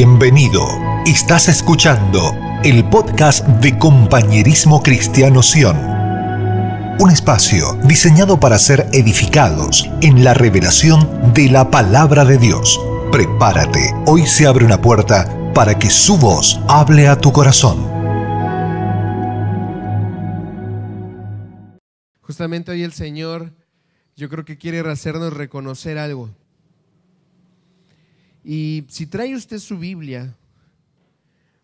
Bienvenido. Estás escuchando el podcast de Compañerismo Cristiano Sion. Un espacio diseñado para ser edificados en la revelación de la palabra de Dios. Prepárate, hoy se abre una puerta para que su voz hable a tu corazón. Justamente hoy el Señor yo creo que quiere hacernos reconocer algo. Y si trae usted su Biblia,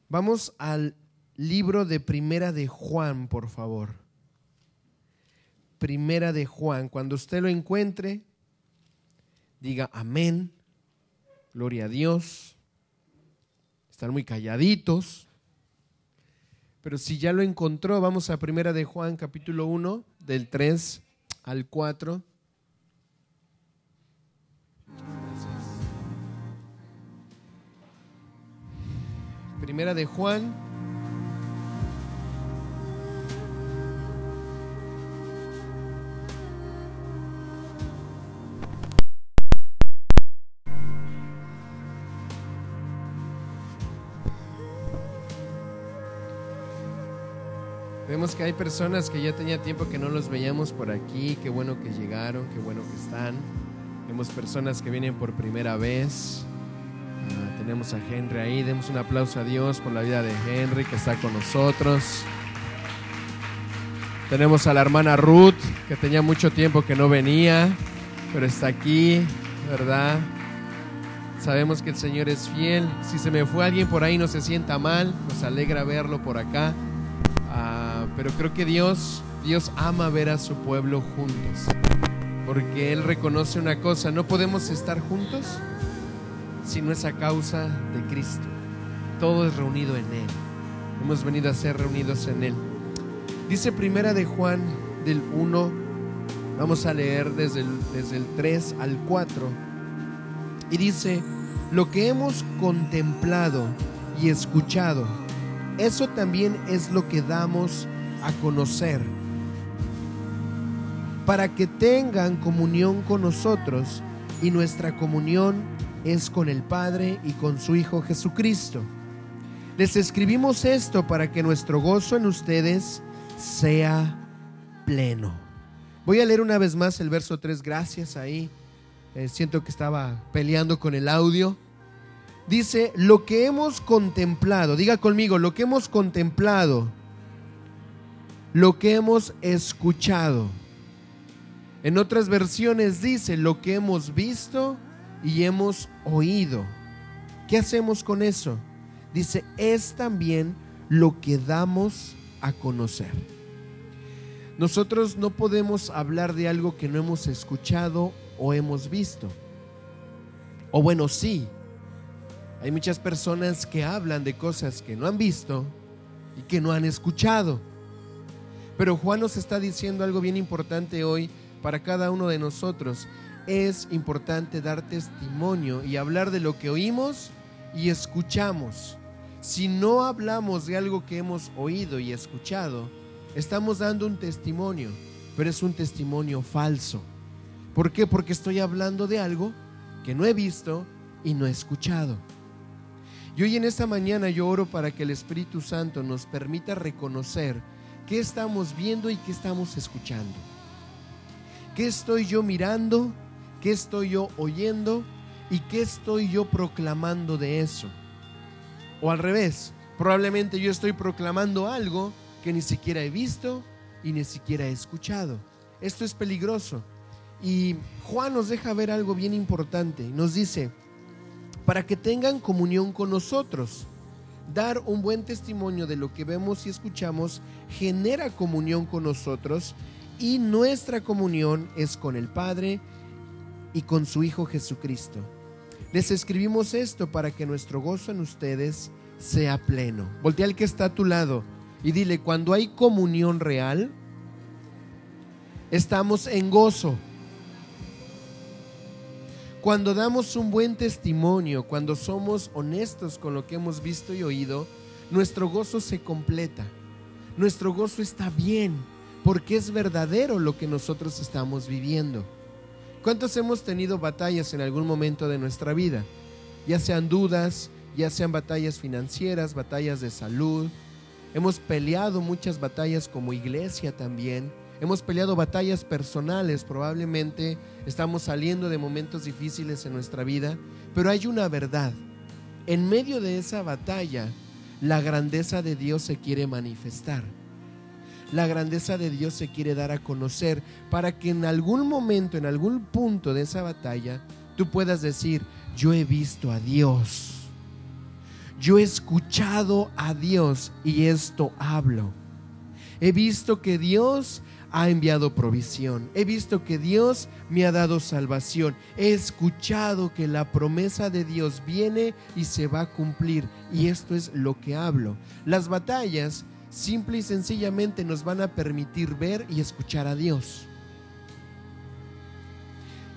vamos al libro de Primera de Juan, por favor. Primera de Juan. Cuando usted lo encuentre, diga amén, gloria a Dios. Están muy calladitos. Pero si ya lo encontró, vamos a Primera de Juan, capítulo 1, del 3 al 4. Primera de Juan. Vemos que hay personas que ya tenía tiempo que no los veíamos por aquí. Qué bueno que llegaron, qué bueno que están. Vemos personas que vienen por primera vez. Ah, tenemos a Henry ahí. Demos un aplauso a Dios por la vida de Henry que está con nosotros. Tenemos a la hermana Ruth que tenía mucho tiempo que no venía, pero está aquí, ¿verdad? Sabemos que el Señor es fiel. Si se me fue alguien por ahí, no se sienta mal. Nos alegra verlo por acá. Ah, pero creo que Dios, Dios ama ver a su pueblo juntos. Porque Él reconoce una cosa, no podemos estar juntos si no es a causa de Cristo. Todo es reunido en Él. Hemos venido a ser reunidos en Él. Dice primera de Juan del 1, vamos a leer desde el, desde el 3 al 4. Y dice, lo que hemos contemplado y escuchado, eso también es lo que damos a conocer, para que tengan comunión con nosotros y nuestra comunión es con el Padre y con su Hijo Jesucristo. Les escribimos esto para que nuestro gozo en ustedes sea pleno. Voy a leer una vez más el verso 3, gracias ahí. Eh, siento que estaba peleando con el audio. Dice, lo que hemos contemplado, diga conmigo, lo que hemos contemplado, lo que hemos escuchado. En otras versiones dice, lo que hemos visto y hemos oído. ¿Qué hacemos con eso? Dice, es también lo que damos a conocer. Nosotros no podemos hablar de algo que no hemos escuchado o hemos visto. O bueno, sí. Hay muchas personas que hablan de cosas que no han visto y que no han escuchado. Pero Juan nos está diciendo algo bien importante hoy para cada uno de nosotros es importante dar testimonio y hablar de lo que oímos y escuchamos. Si no hablamos de algo que hemos oído y escuchado, estamos dando un testimonio, pero es un testimonio falso. ¿Por qué? Porque estoy hablando de algo que no he visto y no he escuchado. Y hoy en esta mañana yo oro para que el Espíritu Santo nos permita reconocer qué estamos viendo y qué estamos escuchando. ¿Qué estoy yo mirando? ¿Qué estoy yo oyendo? ¿Y qué estoy yo proclamando de eso? O al revés, probablemente yo estoy proclamando algo que ni siquiera he visto y ni siquiera he escuchado. Esto es peligroso. Y Juan nos deja ver algo bien importante. Nos dice, para que tengan comunión con nosotros. Dar un buen testimonio de lo que vemos y escuchamos genera comunión con nosotros y nuestra comunión es con el Padre y con su Hijo Jesucristo. Les escribimos esto para que nuestro gozo en ustedes sea pleno. Voltea al que está a tu lado y dile, cuando hay comunión real, estamos en gozo. Cuando damos un buen testimonio, cuando somos honestos con lo que hemos visto y oído, nuestro gozo se completa. Nuestro gozo está bien porque es verdadero lo que nosotros estamos viviendo. ¿Cuántos hemos tenido batallas en algún momento de nuestra vida? Ya sean dudas, ya sean batallas financieras, batallas de salud. Hemos peleado muchas batallas como iglesia también. Hemos peleado batallas personales, probablemente estamos saliendo de momentos difíciles en nuestra vida, pero hay una verdad. En medio de esa batalla, la grandeza de Dios se quiere manifestar. La grandeza de Dios se quiere dar a conocer para que en algún momento, en algún punto de esa batalla, tú puedas decir, yo he visto a Dios. Yo he escuchado a Dios y esto hablo. He visto que Dios ha enviado provisión. He visto que Dios me ha dado salvación. He escuchado que la promesa de Dios viene y se va a cumplir. Y esto es lo que hablo. Las batallas simple y sencillamente nos van a permitir ver y escuchar a Dios.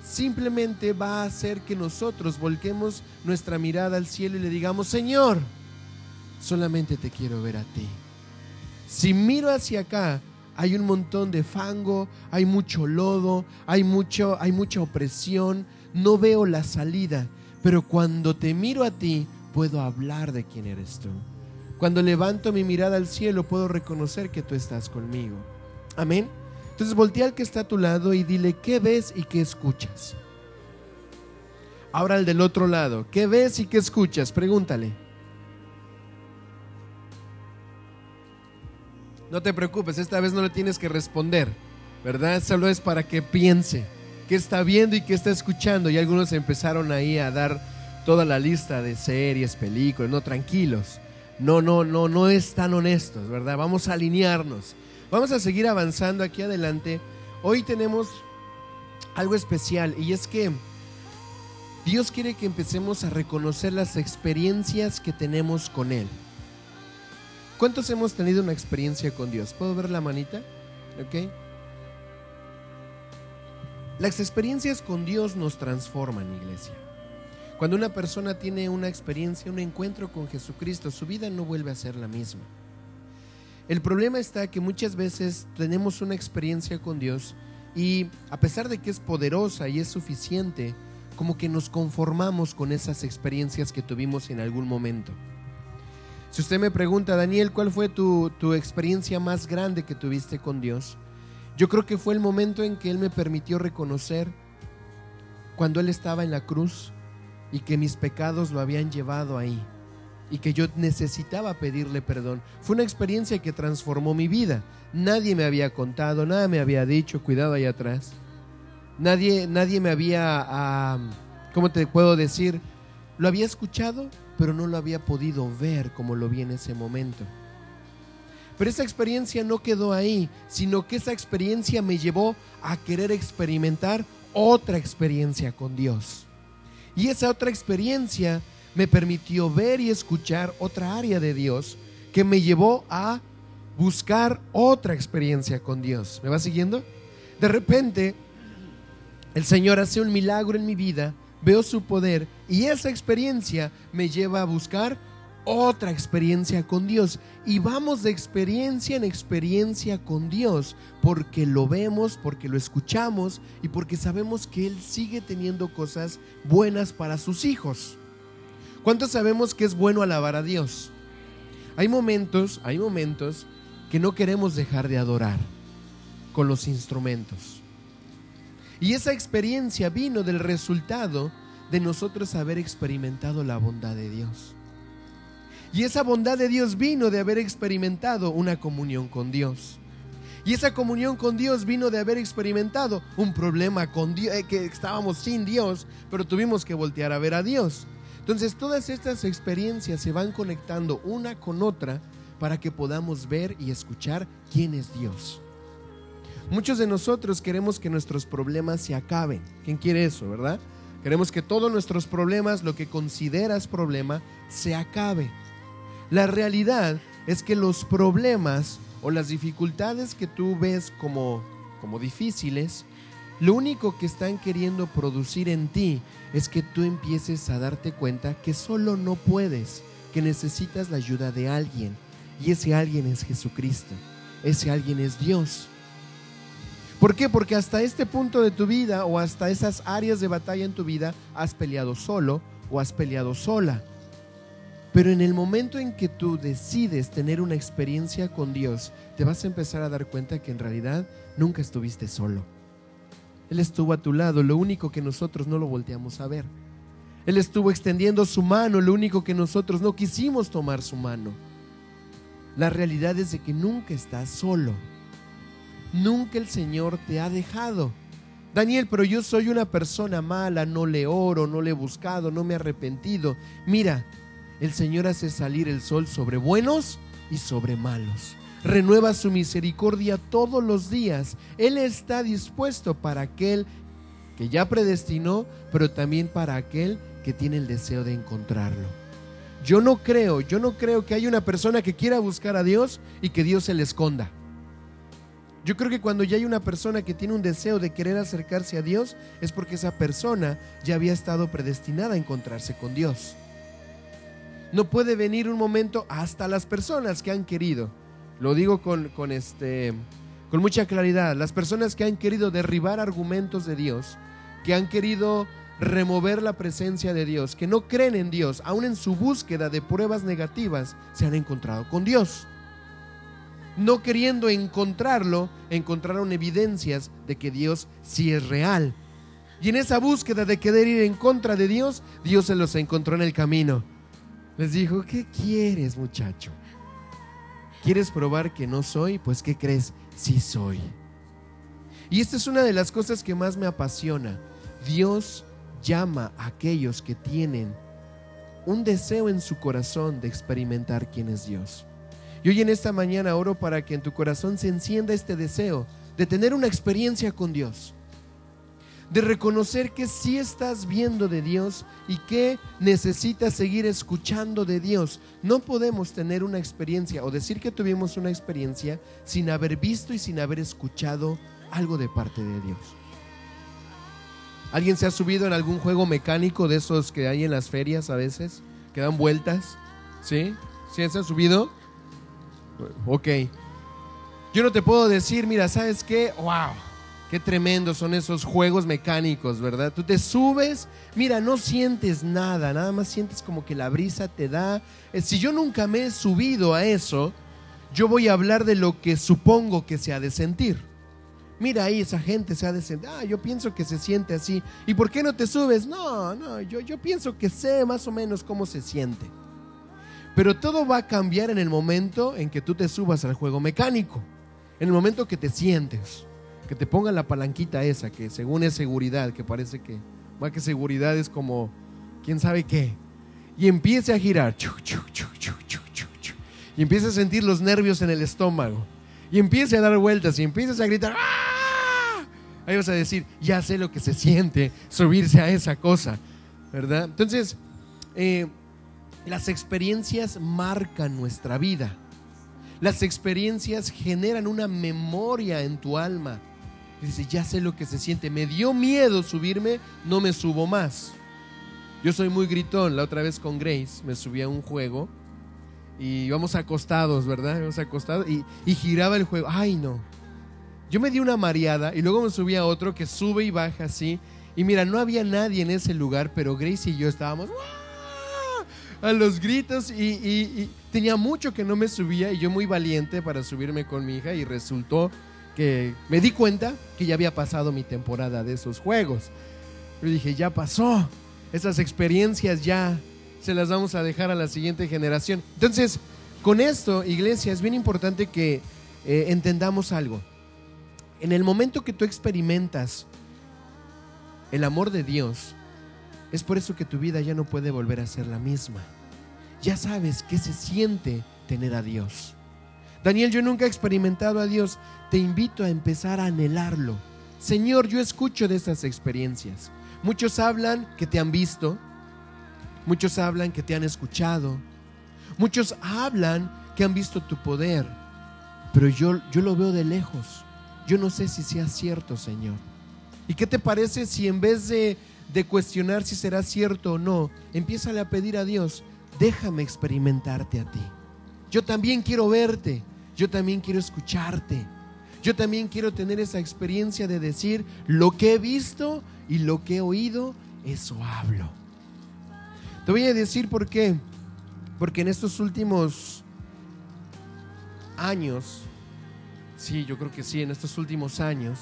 Simplemente va a hacer que nosotros volquemos nuestra mirada al cielo y le digamos, Señor, solamente te quiero ver a ti. Si miro hacia acá, hay un montón de fango, hay mucho lodo, hay, mucho, hay mucha opresión, no veo la salida, pero cuando te miro a ti, puedo hablar de quién eres tú. Cuando levanto mi mirada al cielo, puedo reconocer que tú estás conmigo. Amén. Entonces voltea al que está a tu lado y dile, ¿qué ves y qué escuchas? Ahora al del otro lado, ¿qué ves y qué escuchas? Pregúntale. No te preocupes, esta vez no le tienes que responder, ¿verdad? Solo es para que piense qué está viendo y qué está escuchando. Y algunos empezaron ahí a dar toda la lista de series, películas, no, tranquilos. No, no, no, no es tan honestos, ¿verdad? Vamos a alinearnos. Vamos a seguir avanzando aquí adelante. Hoy tenemos algo especial y es que Dios quiere que empecemos a reconocer las experiencias que tenemos con Él. ¿Cuántos hemos tenido una experiencia con Dios? ¿Puedo ver la manita? ¿Ok? Las experiencias con Dios nos transforman, iglesia. Cuando una persona tiene una experiencia, un encuentro con Jesucristo, su vida no vuelve a ser la misma. El problema está que muchas veces tenemos una experiencia con Dios y a pesar de que es poderosa y es suficiente, como que nos conformamos con esas experiencias que tuvimos en algún momento. Si usted me pregunta, Daniel, ¿cuál fue tu, tu, experiencia más grande que tuviste con Dios? Yo creo que fue el momento en que Él me permitió reconocer cuando Él estaba en la cruz y que mis pecados lo habían llevado ahí y que yo necesitaba pedirle perdón. Fue una experiencia que transformó mi vida. Nadie me había contado, nada me había dicho, cuidado ahí atrás. Nadie, nadie me había, ¿cómo te puedo decir? Lo había escuchado, pero no lo había podido ver como lo vi en ese momento. Pero esa experiencia no quedó ahí, sino que esa experiencia me llevó a querer experimentar otra experiencia con Dios. Y esa otra experiencia me permitió ver y escuchar otra área de Dios que me llevó a buscar otra experiencia con Dios. ¿Me va siguiendo? De repente, el Señor hace un milagro en mi vida veo su poder y esa experiencia me lleva a buscar otra experiencia con Dios. Y vamos de experiencia en experiencia con Dios, porque lo vemos, porque lo escuchamos y porque sabemos que Él sigue teniendo cosas buenas para sus hijos. ¿Cuántos sabemos que es bueno alabar a Dios? Hay momentos, hay momentos que no queremos dejar de adorar con los instrumentos. Y esa experiencia vino del resultado de nosotros haber experimentado la bondad de Dios. Y esa bondad de Dios vino de haber experimentado una comunión con Dios. Y esa comunión con Dios vino de haber experimentado un problema con Dios, eh, que estábamos sin Dios, pero tuvimos que voltear a ver a Dios. Entonces todas estas experiencias se van conectando una con otra para que podamos ver y escuchar quién es Dios. Muchos de nosotros queremos que nuestros problemas se acaben. ¿Quién quiere eso, verdad? Queremos que todos nuestros problemas, lo que consideras problema, se acabe. La realidad es que los problemas o las dificultades que tú ves como, como difíciles, lo único que están queriendo producir en ti es que tú empieces a darte cuenta que solo no puedes, que necesitas la ayuda de alguien. Y ese alguien es Jesucristo. Ese alguien es Dios. ¿Por qué? Porque hasta este punto de tu vida o hasta esas áreas de batalla en tu vida has peleado solo o has peleado sola. Pero en el momento en que tú decides tener una experiencia con Dios, te vas a empezar a dar cuenta que en realidad nunca estuviste solo. Él estuvo a tu lado, lo único que nosotros no lo volteamos a ver. Él estuvo extendiendo su mano, lo único que nosotros no quisimos tomar su mano. La realidad es de que nunca estás solo. Nunca el Señor te ha dejado. Daniel, pero yo soy una persona mala, no le oro, no le he buscado, no me he arrepentido. Mira, el Señor hace salir el sol sobre buenos y sobre malos. Renueva su misericordia todos los días. Él está dispuesto para aquel que ya predestinó, pero también para aquel que tiene el deseo de encontrarlo. Yo no creo, yo no creo que haya una persona que quiera buscar a Dios y que Dios se le esconda. Yo creo que cuando ya hay una persona que tiene un deseo de querer acercarse a Dios, es porque esa persona ya había estado predestinada a encontrarse con Dios. No puede venir un momento hasta las personas que han querido. Lo digo con, con, este, con mucha claridad. Las personas que han querido derribar argumentos de Dios, que han querido remover la presencia de Dios, que no creen en Dios, aún en su búsqueda de pruebas negativas, se han encontrado con Dios no queriendo encontrarlo, encontraron evidencias de que Dios sí es real. Y en esa búsqueda de querer ir en contra de Dios, Dios se los encontró en el camino. Les dijo, ¿qué quieres muchacho? ¿Quieres probar que no soy? Pues ¿qué crees? Sí soy. Y esta es una de las cosas que más me apasiona. Dios llama a aquellos que tienen un deseo en su corazón de experimentar quién es Dios. Y hoy en esta mañana oro para que en tu corazón se encienda este deseo de tener una experiencia con Dios. De reconocer que sí estás viendo de Dios y que necesitas seguir escuchando de Dios. No podemos tener una experiencia o decir que tuvimos una experiencia sin haber visto y sin haber escuchado algo de parte de Dios. ¿Alguien se ha subido en algún juego mecánico de esos que hay en las ferias a veces? Que dan vueltas. ¿Sí? ¿Sí se ha subido? Ok. Yo no te puedo decir, mira, ¿sabes qué? ¡Wow! Qué tremendo son esos juegos mecánicos, ¿verdad? Tú te subes, mira, no sientes nada, nada más sientes como que la brisa te da. Eh, si yo nunca me he subido a eso, yo voy a hablar de lo que supongo que se ha de sentir. Mira ahí, esa gente se ha de sentir. Ah, yo pienso que se siente así. ¿Y por qué no te subes? No, no, yo, yo pienso que sé más o menos cómo se siente. Pero todo va a cambiar en el momento en que tú te subas al juego mecánico. En el momento que te sientes. Que te pongan la palanquita esa, que según es seguridad, que parece que más que seguridad es como quién sabe qué. Y empiece a girar. y empiece a sentir los nervios en el estómago. Y empiece a dar vueltas y empiezas a gritar. ¡Ah! Ahí vas a decir, ya sé lo que se siente subirse a esa cosa. ¿Verdad? Entonces, eh, las experiencias marcan nuestra vida. Las experiencias generan una memoria en tu alma. Dice, ya sé lo que se siente. Me dio miedo subirme, no me subo más. Yo soy muy gritón. La otra vez con Grace me subí a un juego y íbamos acostados, ¿verdad? Íbamos acostados y, y giraba el juego. Ay, no. Yo me di una mareada y luego me subí a otro que sube y baja así. Y mira, no había nadie en ese lugar, pero Grace y yo estábamos a los gritos y, tenía mucho que no me subía y yo muy valiente para subirme con mi hija y resultó que me di cuenta que ya había pasado mi temporada de esos juegos. Yo dije, ya pasó, esas experiencias ya se las vamos a dejar a la siguiente generación. Entonces, con esto, iglesia, es bien importante que eh, entendamos algo. En el momento que tú experimentas el amor de Dios, es por eso que tu vida ya no puede volver a ser la misma. Ya sabes qué se siente tener a Dios. Daniel, yo nunca he experimentado a Dios. Te invito a empezar a anhelarlo. Señor, yo escucho de esas experiencias. Muchos hablan que te han visto. Muchos hablan que te han escuchado. Muchos hablan que han visto tu poder. Pero yo, yo lo veo de lejos. Yo no sé si sea cierto, Señor. ¿Y qué te parece si en vez de de cuestionar si será cierto o no, empiézale a pedir a Dios, déjame experimentarte a ti. Yo también quiero verte, yo también quiero escucharte, yo también quiero tener esa experiencia de decir lo que he visto y lo que he oído, eso hablo. Te voy a decir por qué. Porque en estos últimos años, sí, yo creo que sí, en estos últimos años,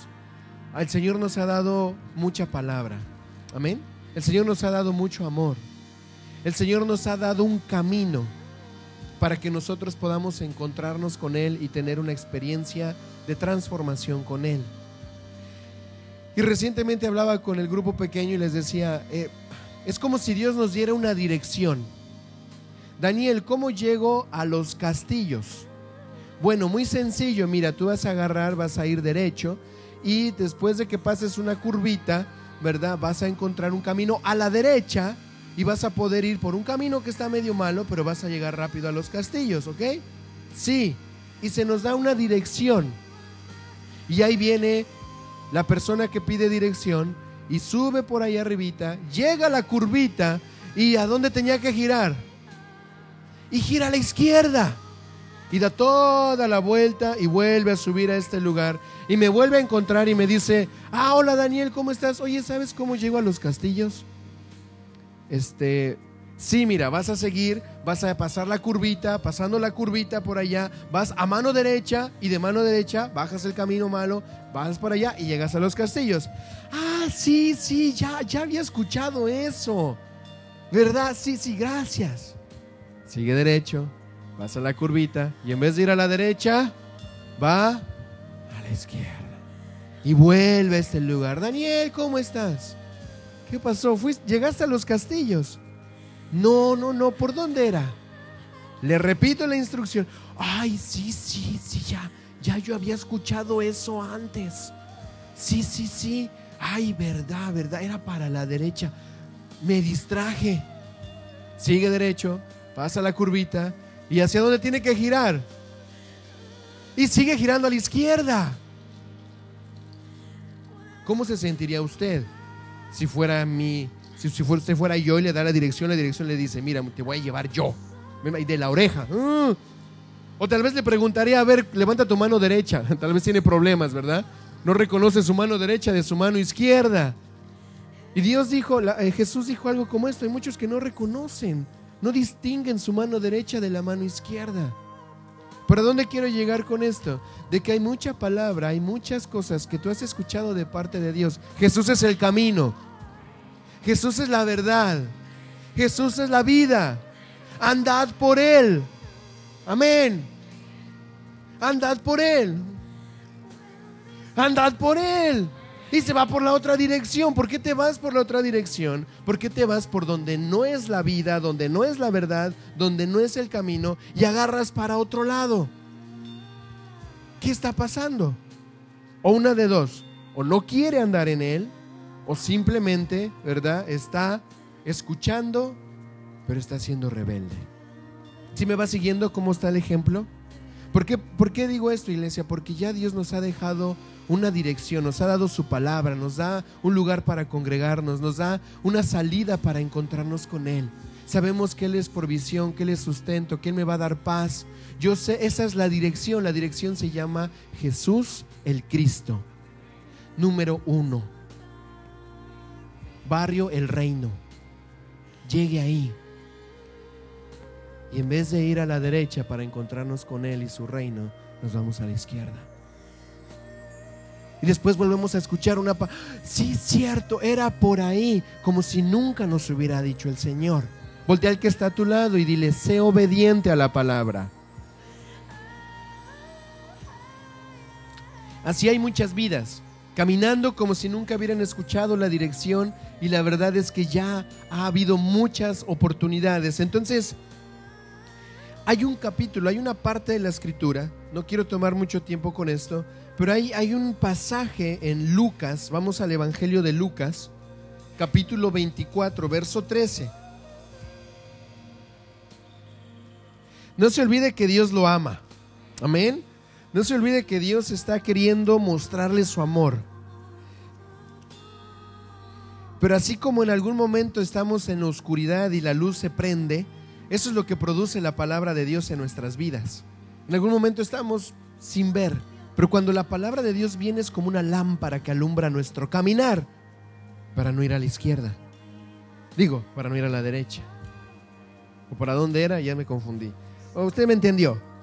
el Señor nos ha dado mucha palabra. Amén. El Señor nos ha dado mucho amor. El Señor nos ha dado un camino para que nosotros podamos encontrarnos con Él y tener una experiencia de transformación con Él. Y recientemente hablaba con el grupo pequeño y les decía, eh, es como si Dios nos diera una dirección. Daniel, ¿cómo llego a los castillos? Bueno, muy sencillo, mira, tú vas a agarrar, vas a ir derecho y después de que pases una curvita, ¿verdad? Vas a encontrar un camino a la derecha y vas a poder ir por un camino que está medio malo, pero vas a llegar rápido a los castillos, ¿ok? Sí, y se nos da una dirección. Y ahí viene la persona que pide dirección y sube por ahí arribita, llega a la curvita y ¿a dónde tenía que girar? Y gira a la izquierda. Y da toda la vuelta y vuelve a subir a este lugar. Y me vuelve a encontrar y me dice, ah, hola Daniel, ¿cómo estás? Oye, ¿sabes cómo llego a los castillos? Este, sí, mira, vas a seguir, vas a pasar la curvita, pasando la curvita por allá, vas a mano derecha y de mano derecha bajas el camino malo, vas por allá y llegas a los castillos. Ah, sí, sí, ya, ya había escuchado eso. ¿Verdad? Sí, sí, gracias. Sigue derecho, vas a la curvita y en vez de ir a la derecha, va a la izquierda. Y vuelve a este lugar. Daniel, ¿cómo estás? ¿Qué pasó? ¿Fuiste, ¿Llegaste a los castillos? No, no, no. ¿Por dónde era? Le repito la instrucción. Ay, sí, sí, sí, ya. Ya yo había escuchado eso antes. Sí, sí, sí. Ay, verdad, verdad. Era para la derecha. Me distraje. Sigue derecho. Pasa la curvita. ¿Y hacia dónde tiene que girar? Y sigue girando a la izquierda. ¿Cómo se sentiría usted? Si fuera mi, si, si fuera, fuera yo y le da la dirección, la dirección le dice, mira, te voy a llevar yo. De la oreja. Ah. O tal vez le preguntaría, a ver, levanta tu mano derecha. Tal vez tiene problemas, ¿verdad? No reconoce su mano derecha de su mano izquierda. Y Dios dijo, eh, Jesús dijo algo como esto. Hay muchos que no reconocen, no distinguen su mano derecha de la mano izquierda. ¿Pero dónde quiero llegar con esto? De que hay mucha palabra, hay muchas cosas que tú has escuchado de parte de Dios. Jesús es el camino. Jesús es la verdad. Jesús es la vida. Andad por Él. Amén. Andad por Él. Andad por Él y se va por la otra dirección. ¿Por qué te vas por la otra dirección? ¿Por qué te vas por donde no es la vida, donde no es la verdad, donde no es el camino y agarras para otro lado? ¿Qué está pasando? O una de dos, o no quiere andar en él, o simplemente, ¿verdad? Está escuchando, pero está siendo rebelde. ¿Si me va siguiendo cómo está el ejemplo? ¿Por qué, ¿Por qué digo esto, iglesia? Porque ya Dios nos ha dejado una dirección, nos ha dado su palabra, nos da un lugar para congregarnos, nos da una salida para encontrarnos con Él. Sabemos que Él es provisión, que Él es sustento, que Él me va a dar paz. Yo sé, esa es la dirección. La dirección se llama Jesús el Cristo. Número uno. Barrio El Reino. Llegue ahí. Y en vez de ir a la derecha para encontrarnos con Él y su reino, nos vamos a la izquierda. Y después volvemos a escuchar una... Pa sí, cierto, era por ahí, como si nunca nos hubiera dicho el Señor. Voltea al que está a tu lado y dile, sé obediente a la palabra. Así hay muchas vidas, caminando como si nunca hubieran escuchado la dirección y la verdad es que ya ha habido muchas oportunidades. Entonces, hay un capítulo, hay una parte de la escritura, no quiero tomar mucho tiempo con esto, pero hay, hay un pasaje en Lucas, vamos al Evangelio de Lucas, capítulo 24, verso 13. No se olvide que Dios lo ama. Amén. No se olvide que Dios está queriendo mostrarle su amor. Pero así como en algún momento estamos en oscuridad y la luz se prende, eso es lo que produce la palabra de Dios en nuestras vidas. En algún momento estamos sin ver, pero cuando la palabra de Dios viene es como una lámpara que alumbra nuestro caminar para no ir a la izquierda. Digo, para no ir a la derecha. ¿O para dónde era? Ya me confundí. usted me entendió.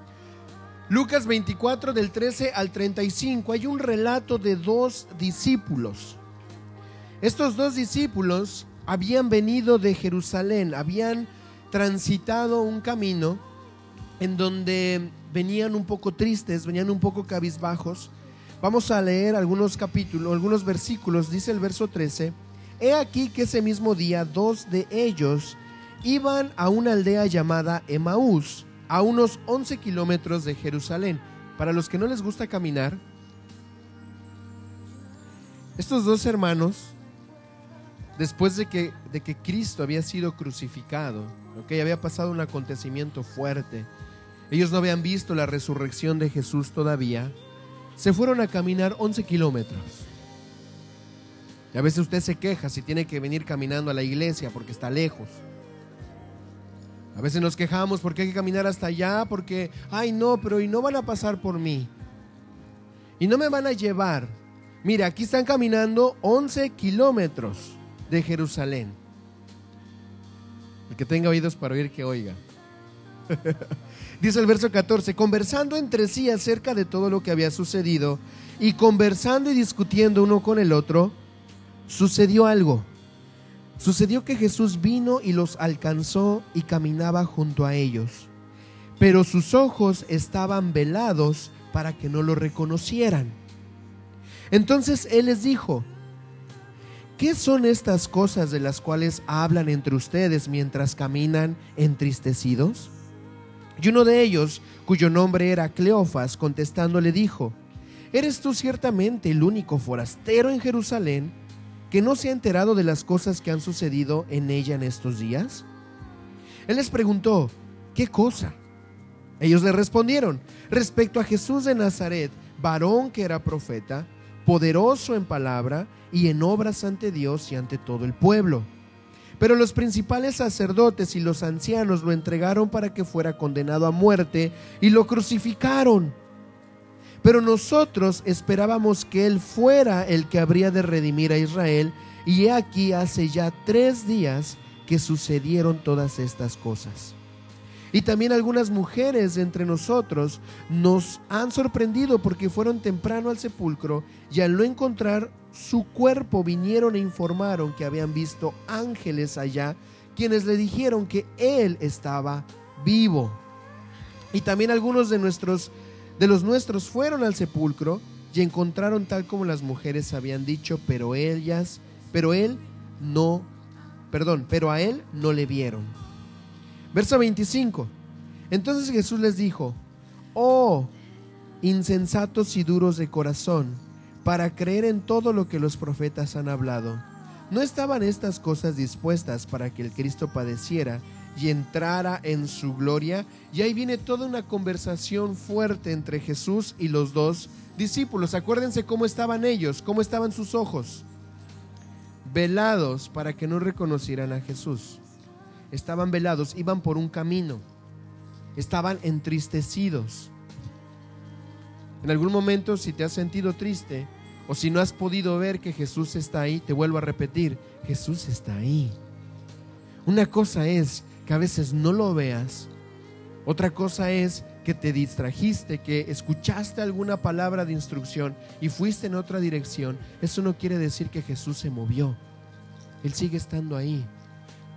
Lucas 24 del 13 al 35 hay un relato de dos discípulos. Estos dos discípulos habían venido de Jerusalén, habían transitado un camino en donde venían un poco tristes, venían un poco cabizbajos. Vamos a leer algunos capítulos, algunos versículos. Dice el verso 13, He aquí que ese mismo día dos de ellos iban a una aldea llamada Emaús, a unos 11 kilómetros de Jerusalén. Para los que no les gusta caminar, estos dos hermanos, después de que, de que Cristo había sido crucificado, okay, había pasado un acontecimiento fuerte, ellos no habían visto la resurrección de Jesús todavía, se fueron a caminar 11 kilómetros. Y a veces usted se queja si tiene que venir caminando a la iglesia porque está lejos. A veces nos quejamos porque hay que caminar hasta allá, porque, ay no, pero y no van a pasar por mí. Y no me van a llevar. Mira, aquí están caminando 11 kilómetros de Jerusalén. El que tenga oídos para oír, que oiga. Dice el verso 14, conversando entre sí acerca de todo lo que había sucedido y conversando y discutiendo uno con el otro, sucedió algo. Sucedió que Jesús vino y los alcanzó y caminaba junto a ellos, pero sus ojos estaban velados para que no lo reconocieran. Entonces Él les dijo, ¿qué son estas cosas de las cuales hablan entre ustedes mientras caminan entristecidos? Y uno de ellos, cuyo nombre era Cleofas, contestando le dijo, ¿eres tú ciertamente el único forastero en Jerusalén? Que no se ha enterado de las cosas que han sucedido en ella en estos días? Él les preguntó, ¿qué cosa? Ellos le respondieron, respecto a Jesús de Nazaret, varón que era profeta, poderoso en palabra y en obras ante Dios y ante todo el pueblo. Pero los principales sacerdotes y los ancianos lo entregaron para que fuera condenado a muerte y lo crucificaron. Pero nosotros esperábamos que Él fuera el que habría de redimir a Israel, y aquí hace ya tres días que sucedieron todas estas cosas. Y también algunas mujeres entre nosotros nos han sorprendido porque fueron temprano al sepulcro y al no encontrar su cuerpo vinieron e informaron que habían visto ángeles allá, quienes le dijeron que Él estaba vivo. Y también algunos de nuestros de los nuestros fueron al sepulcro y encontraron tal como las mujeres habían dicho, pero ellas, pero él no, perdón, pero a él no le vieron. Verso 25. Entonces Jesús les dijo, oh, insensatos y duros de corazón, para creer en todo lo que los profetas han hablado. ¿No estaban estas cosas dispuestas para que el Cristo padeciera y entrara en su gloria. Y ahí viene toda una conversación fuerte entre Jesús y los dos discípulos. Acuérdense cómo estaban ellos, cómo estaban sus ojos. Velados para que no reconocieran a Jesús. Estaban velados, iban por un camino. Estaban entristecidos. En algún momento, si te has sentido triste o si no has podido ver que Jesús está ahí, te vuelvo a repetir, Jesús está ahí. Una cosa es que a veces no lo veas. Otra cosa es que te distrajiste, que escuchaste alguna palabra de instrucción y fuiste en otra dirección. Eso no quiere decir que Jesús se movió. Él sigue estando ahí,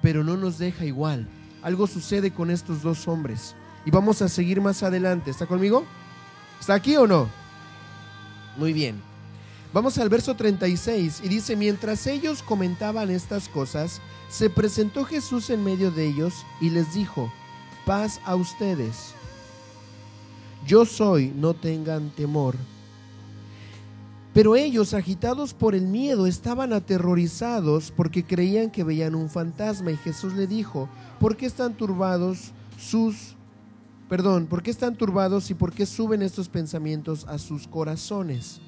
pero no nos deja igual. Algo sucede con estos dos hombres y vamos a seguir más adelante. ¿Está conmigo? ¿Está aquí o no? Muy bien. Vamos al verso 36 y dice, mientras ellos comentaban estas cosas, se presentó Jesús en medio de ellos y les dijo, paz a ustedes. Yo soy, no tengan temor. Pero ellos, agitados por el miedo, estaban aterrorizados porque creían que veían un fantasma y Jesús le dijo, ¿por qué están turbados sus... Perdón, ¿por qué están turbados y por qué suben estos pensamientos a sus corazones?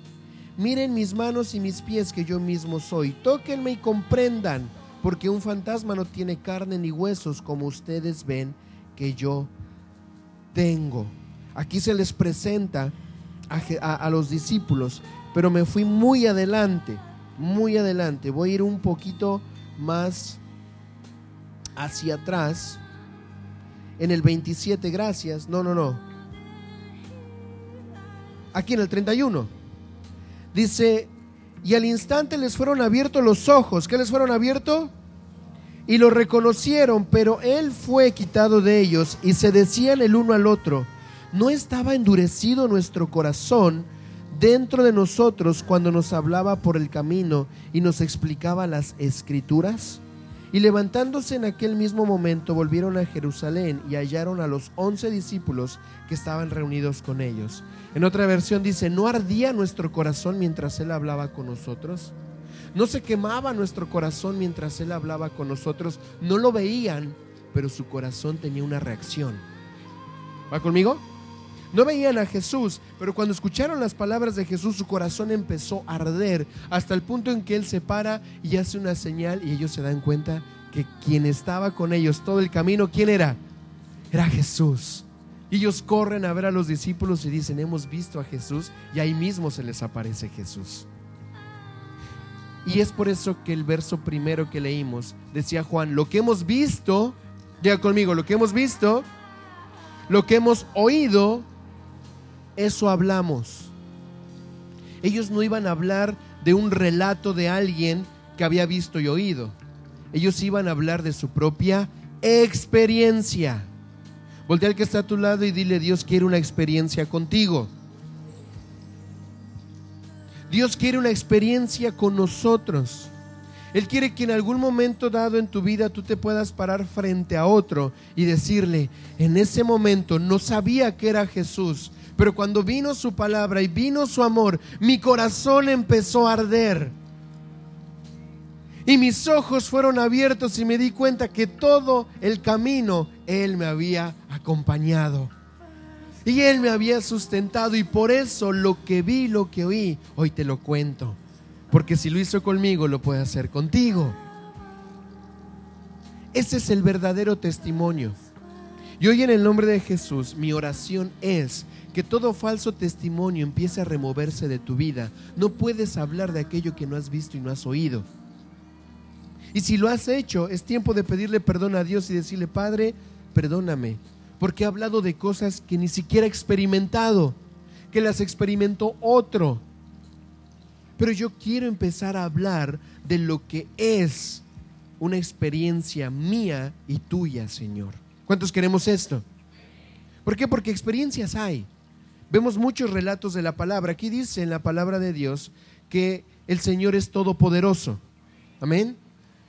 Miren mis manos y mis pies que yo mismo soy. Tóquenme y comprendan porque un fantasma no tiene carne ni huesos como ustedes ven que yo tengo. Aquí se les presenta a, los discípulos, pero me fui muy adelante, muy adelante. Voy a ir un poquito más hacia atrás en el 27, gracias. No, no, no. Aquí en el 31. Dice, y al instante les fueron abiertos los ojos. ¿Qué les fueron abiertos? Y lo reconocieron, pero él fue quitado de ellos y se decían el uno al otro, ¿no estaba endurecido nuestro corazón dentro de nosotros cuando nos hablaba por el camino y nos explicaba las escrituras? Y levantándose en aquel mismo momento volvieron a Jerusalén y hallaron a los once discípulos que estaban reunidos con ellos. En otra versión dice, ¿no ardía nuestro corazón mientras Él hablaba con nosotros? ¿No se quemaba nuestro corazón mientras Él hablaba con nosotros? No lo veían, pero su corazón tenía una reacción. ¿Va conmigo? No veían a Jesús, pero cuando escucharon las palabras de Jesús, su corazón empezó a arder hasta el punto en que Él se para y hace una señal y ellos se dan cuenta que quien estaba con ellos todo el camino, ¿quién era? Era Jesús. Y ellos corren a ver a los discípulos y dicen, hemos visto a Jesús y ahí mismo se les aparece Jesús. Y es por eso que el verso primero que leímos decía Juan, lo que hemos visto, diga conmigo, lo que hemos visto, lo que hemos oído, eso hablamos. Ellos no iban a hablar de un relato de alguien que había visto y oído. Ellos iban a hablar de su propia experiencia. Voltea al que está a tu lado y dile, Dios quiere una experiencia contigo. Dios quiere una experiencia con nosotros. Él quiere que en algún momento dado en tu vida tú te puedas parar frente a otro y decirle, en ese momento no sabía que era Jesús, pero cuando vino su palabra y vino su amor, mi corazón empezó a arder. Y mis ojos fueron abiertos y me di cuenta que todo el camino Él me había acompañado. Y Él me había sustentado y por eso lo que vi, lo que oí, hoy te lo cuento. Porque si lo hizo conmigo, lo puede hacer contigo. Ese es el verdadero testimonio. Y hoy en el nombre de Jesús, mi oración es que todo falso testimonio empiece a removerse de tu vida. No puedes hablar de aquello que no has visto y no has oído. Y si lo has hecho, es tiempo de pedirle perdón a Dios y decirle, Padre, perdóname, porque he hablado de cosas que ni siquiera he experimentado, que las experimentó otro. Pero yo quiero empezar a hablar de lo que es una experiencia mía y tuya, Señor. ¿Cuántos queremos esto? ¿Por qué? Porque experiencias hay. Vemos muchos relatos de la palabra. Aquí dice en la palabra de Dios que el Señor es todopoderoso. Amén.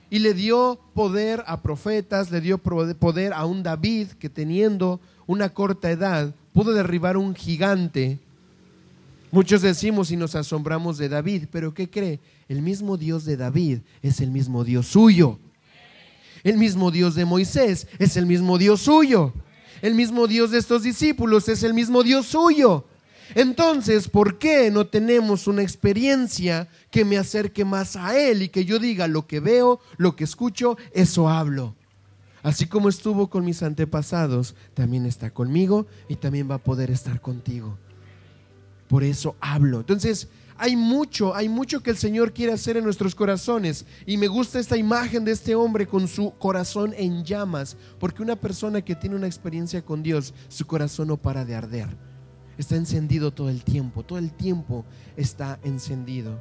Y le dio poder a profetas, le dio poder a un David que teniendo una corta edad pudo derribar un gigante. Muchos decimos y nos asombramos de David, pero ¿qué cree? El mismo Dios de David es el mismo Dios suyo. El mismo Dios de Moisés es el mismo Dios suyo el mismo Dios de estos discípulos, es el mismo Dios suyo. Entonces, ¿por qué no tenemos una experiencia que me acerque más a Él y que yo diga lo que veo, lo que escucho, eso hablo? Así como estuvo con mis antepasados, también está conmigo y también va a poder estar contigo. Por eso hablo. Entonces, hay mucho, hay mucho que el Señor quiere hacer en nuestros corazones. Y me gusta esta imagen de este hombre con su corazón en llamas, porque una persona que tiene una experiencia con Dios, su corazón no para de arder. Está encendido todo el tiempo, todo el tiempo está encendido.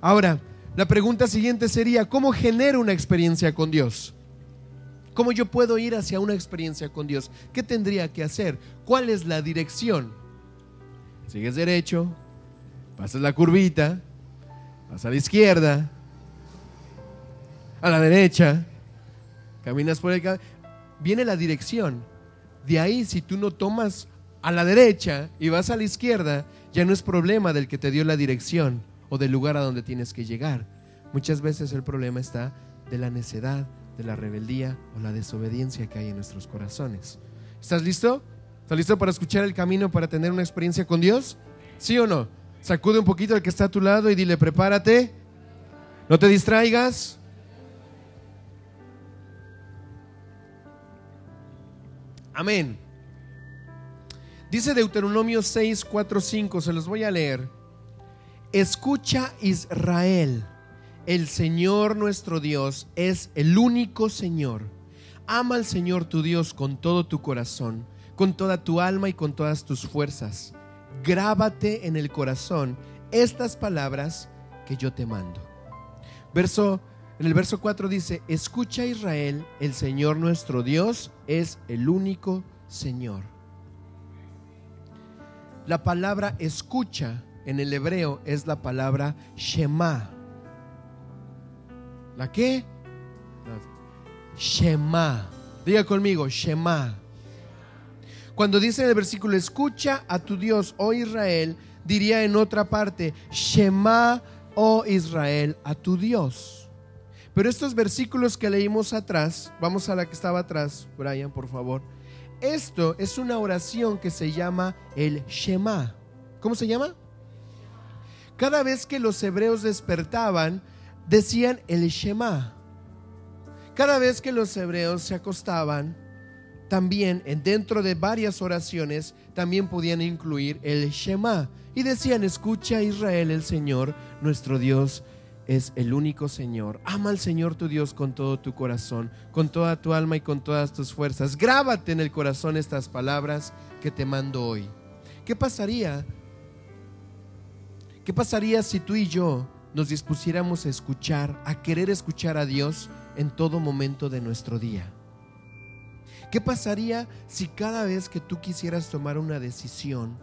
Ahora, la pregunta siguiente sería, ¿cómo genero una experiencia con Dios? ¿Cómo yo puedo ir hacia una experiencia con Dios? ¿Qué tendría que hacer? ¿Cuál es la dirección? Sigues derecho, pasas la curvita, vas a la izquierda, a la derecha, caminas por el viene la dirección. De ahí, si tú no tomas a la derecha y vas a la izquierda, ya no es problema del que te dio la dirección o del lugar a donde tienes que llegar. Muchas veces el problema está de la necedad, de la rebeldía o la desobediencia que hay en nuestros corazones. ¿Estás listo? ¿Estás listo para escuchar el camino para tener una experiencia con Dios? ¿Sí o no? Sacude un poquito al que está a tu lado y dile, prepárate. No te distraigas. Amén. Dice Deuteronomio 6, 4, 5, se los voy a leer. Escucha Israel, el Señor nuestro Dios es el único Señor. ama al Señor tu Dios con todo tu corazón, con toda tu alma y con todas tus fuerzas. Grábate en el corazón estas palabras que yo te mando. Verso en el verso 4 dice, "Escucha Israel, el Señor nuestro Dios es el único Señor." La palabra escucha en el hebreo es la palabra Shema. ¿La qué? Shema. Diga conmigo, Shema. Cuando dice en el versículo, escucha a tu Dios, oh Israel, diría en otra parte, Shema, oh Israel, a tu Dios. Pero estos versículos que leímos atrás, vamos a la que estaba atrás, Brian, por favor. Esto es una oración que se llama el Shema. ¿Cómo se llama? Cada vez que los hebreos despertaban, decían el Shema. Cada vez que los hebreos se acostaban, también dentro de varias oraciones, también podían incluir el Shema. Y decían, escucha Israel, el Señor, nuestro Dios es el único Señor. Ama al Señor tu Dios con todo tu corazón, con toda tu alma y con todas tus fuerzas. Grábate en el corazón estas palabras que te mando hoy. ¿Qué pasaría? ¿Qué pasaría si tú y yo nos dispusiéramos a escuchar, a querer escuchar a Dios en todo momento de nuestro día? ¿Qué pasaría si cada vez que tú quisieras tomar una decisión,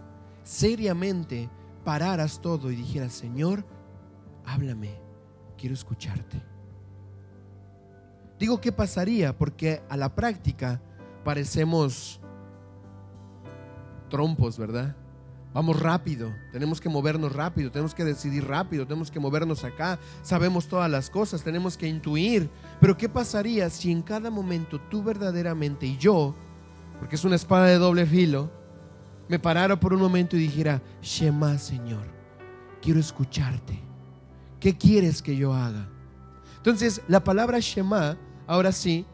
seriamente pararas todo y dijeras, Señor, háblame, quiero escucharte. Digo qué pasaría porque a la práctica parecemos trompos, ¿verdad? Vamos rápido, tenemos que movernos rápido, tenemos que decidir rápido, tenemos que movernos acá, sabemos todas las cosas, tenemos que intuir. Pero ¿qué pasaría si en cada momento tú verdaderamente y yo, porque es una espada de doble filo, me parara por un momento y dijera, Shema Señor, quiero escucharte. ¿Qué quieres que yo haga? Entonces, la palabra Shema, ahora sí,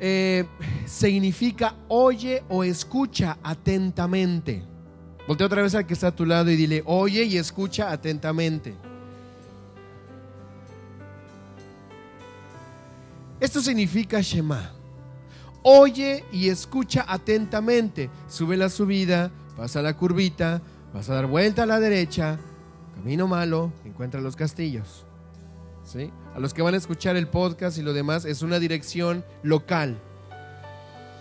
eh, significa oye o escucha atentamente. Voltea otra vez al que está a tu lado y dile, oye y escucha atentamente. Esto significa Shema. Oye y escucha atentamente. Sube la subida, pasa la curvita, vas a dar vuelta a la derecha, camino malo, encuentra los castillos. ¿Sí? A los que van a escuchar el podcast y lo demás, es una dirección local.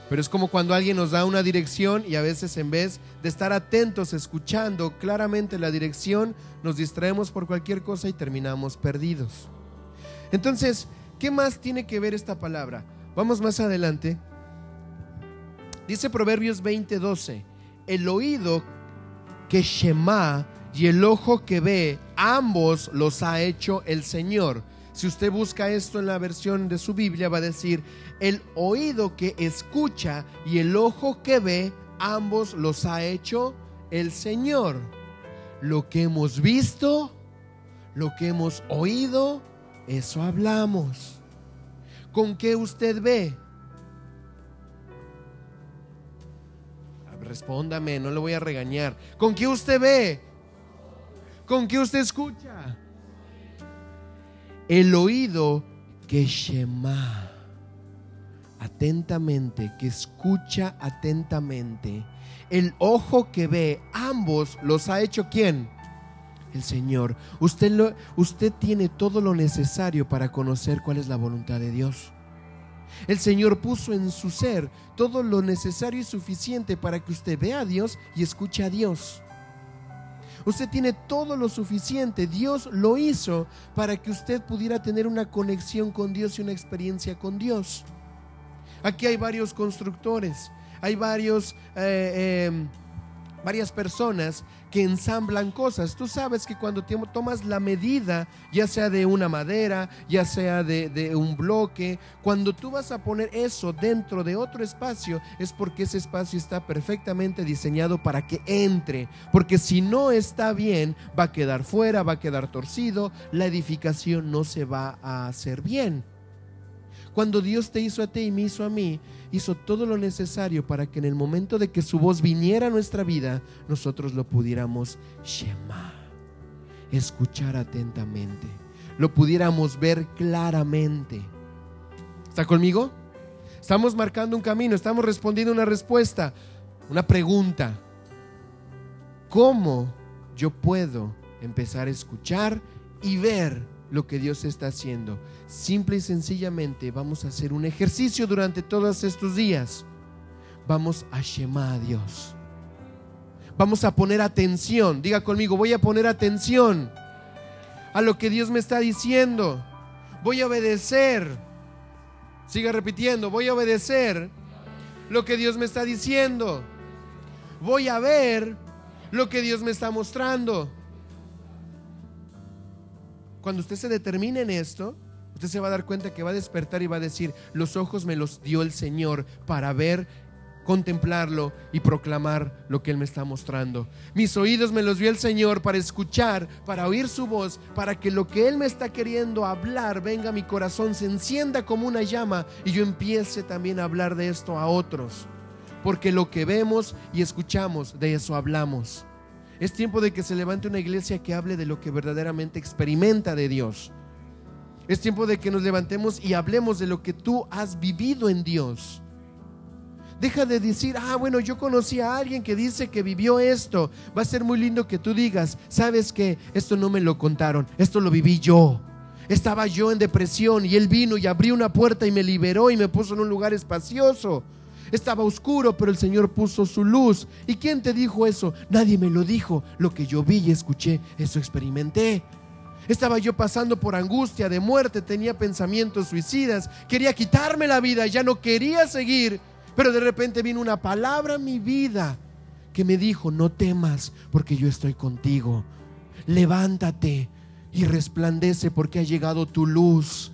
Pero es como cuando alguien nos da una dirección y a veces en vez de estar atentos, escuchando claramente la dirección, nos distraemos por cualquier cosa y terminamos perdidos. Entonces, ¿qué más tiene que ver esta palabra? Vamos más adelante. Dice Proverbios 20:12, el oído que Shema y el ojo que ve, ambos los ha hecho el Señor. Si usted busca esto en la versión de su Biblia, va a decir, el oído que escucha y el ojo que ve, ambos los ha hecho el Señor. Lo que hemos visto, lo que hemos oído, eso hablamos. ¿Con qué usted ve? Respóndame, no le voy a regañar. ¿Con qué usted ve? ¿Con qué usted escucha? El oído que Shema atentamente, que escucha atentamente. El ojo que ve, ambos los ha hecho quién? El Señor. Usted, lo, usted tiene todo lo necesario para conocer cuál es la voluntad de Dios. El Señor puso en su ser todo lo necesario y suficiente para que usted vea a Dios y escuche a Dios. Usted tiene todo lo suficiente. Dios lo hizo para que usted pudiera tener una conexión con Dios y una experiencia con Dios. Aquí hay varios constructores, hay varios, eh, eh, varias personas que ensamblan cosas. Tú sabes que cuando tomas la medida, ya sea de una madera, ya sea de, un bloque, cuando tú vas a poner eso dentro de otro espacio, es porque ese espacio está perfectamente diseñado para que entre. Porque si no está bien, va a quedar fuera, va a quedar torcido, la edificación no se va a hacer bien. Cuando Dios te hizo a ti y me hizo a mí, hizo todo lo necesario para que en el momento de que su voz viniera a nuestra vida, nosotros lo pudiéramos Shema, escuchar atentamente, lo pudiéramos ver claramente. ¿Está conmigo? Estamos marcando un camino, estamos respondiendo una respuesta, una pregunta. ¿Cómo yo puedo empezar a escuchar y ver lo que Dios está haciendo? Simple y sencillamente vamos a hacer un ejercicio durante todos estos días. Vamos a Shema a Dios. Vamos a poner atención. Diga conmigo, voy a poner atención a lo que Dios me está diciendo. Voy a obedecer. Siga repitiendo, voy a obedecer lo que Dios me está diciendo. Voy a ver lo que Dios me está mostrando. Cuando usted se determine en esto, usted se va a dar cuenta que va a despertar y va a decir, los ojos me los dio el Señor para ver contemplarlo y proclamar lo que Él me está mostrando. Mis oídos me los dio el Señor para escuchar, para oír su voz, para que lo que Él me está queriendo hablar venga a mi corazón, se encienda como una llama y yo empiece también a hablar de esto a otros porque lo que vemos y escuchamos, de eso hablamos. Es tiempo de que se levante una iglesia que hable de lo que verdaderamente experimenta de Dios. Es tiempo de que nos levantemos y hablemos de lo que tú has vivido en Dios. Deja de decir, ah, bueno, yo conocí a alguien que dice que vivió esto. Va a ser muy lindo que tú digas, sabes que esto no me lo contaron, esto lo viví yo. Estaba yo en depresión y él vino y abrió una puerta y me liberó y me puso en un lugar espacioso. Estaba oscuro, pero el Señor puso su luz. ¿Y quién te dijo eso? Nadie me lo dijo. Lo que yo vi y escuché, eso experimenté. Estaba yo pasando por angustia de muerte, tenía pensamientos suicidas, quería quitarme la vida, ya no quería seguir. Pero de repente vino una palabra a mi vida que me dijo, no temas porque yo estoy contigo. Levántate y resplandece porque ha llegado tu luz.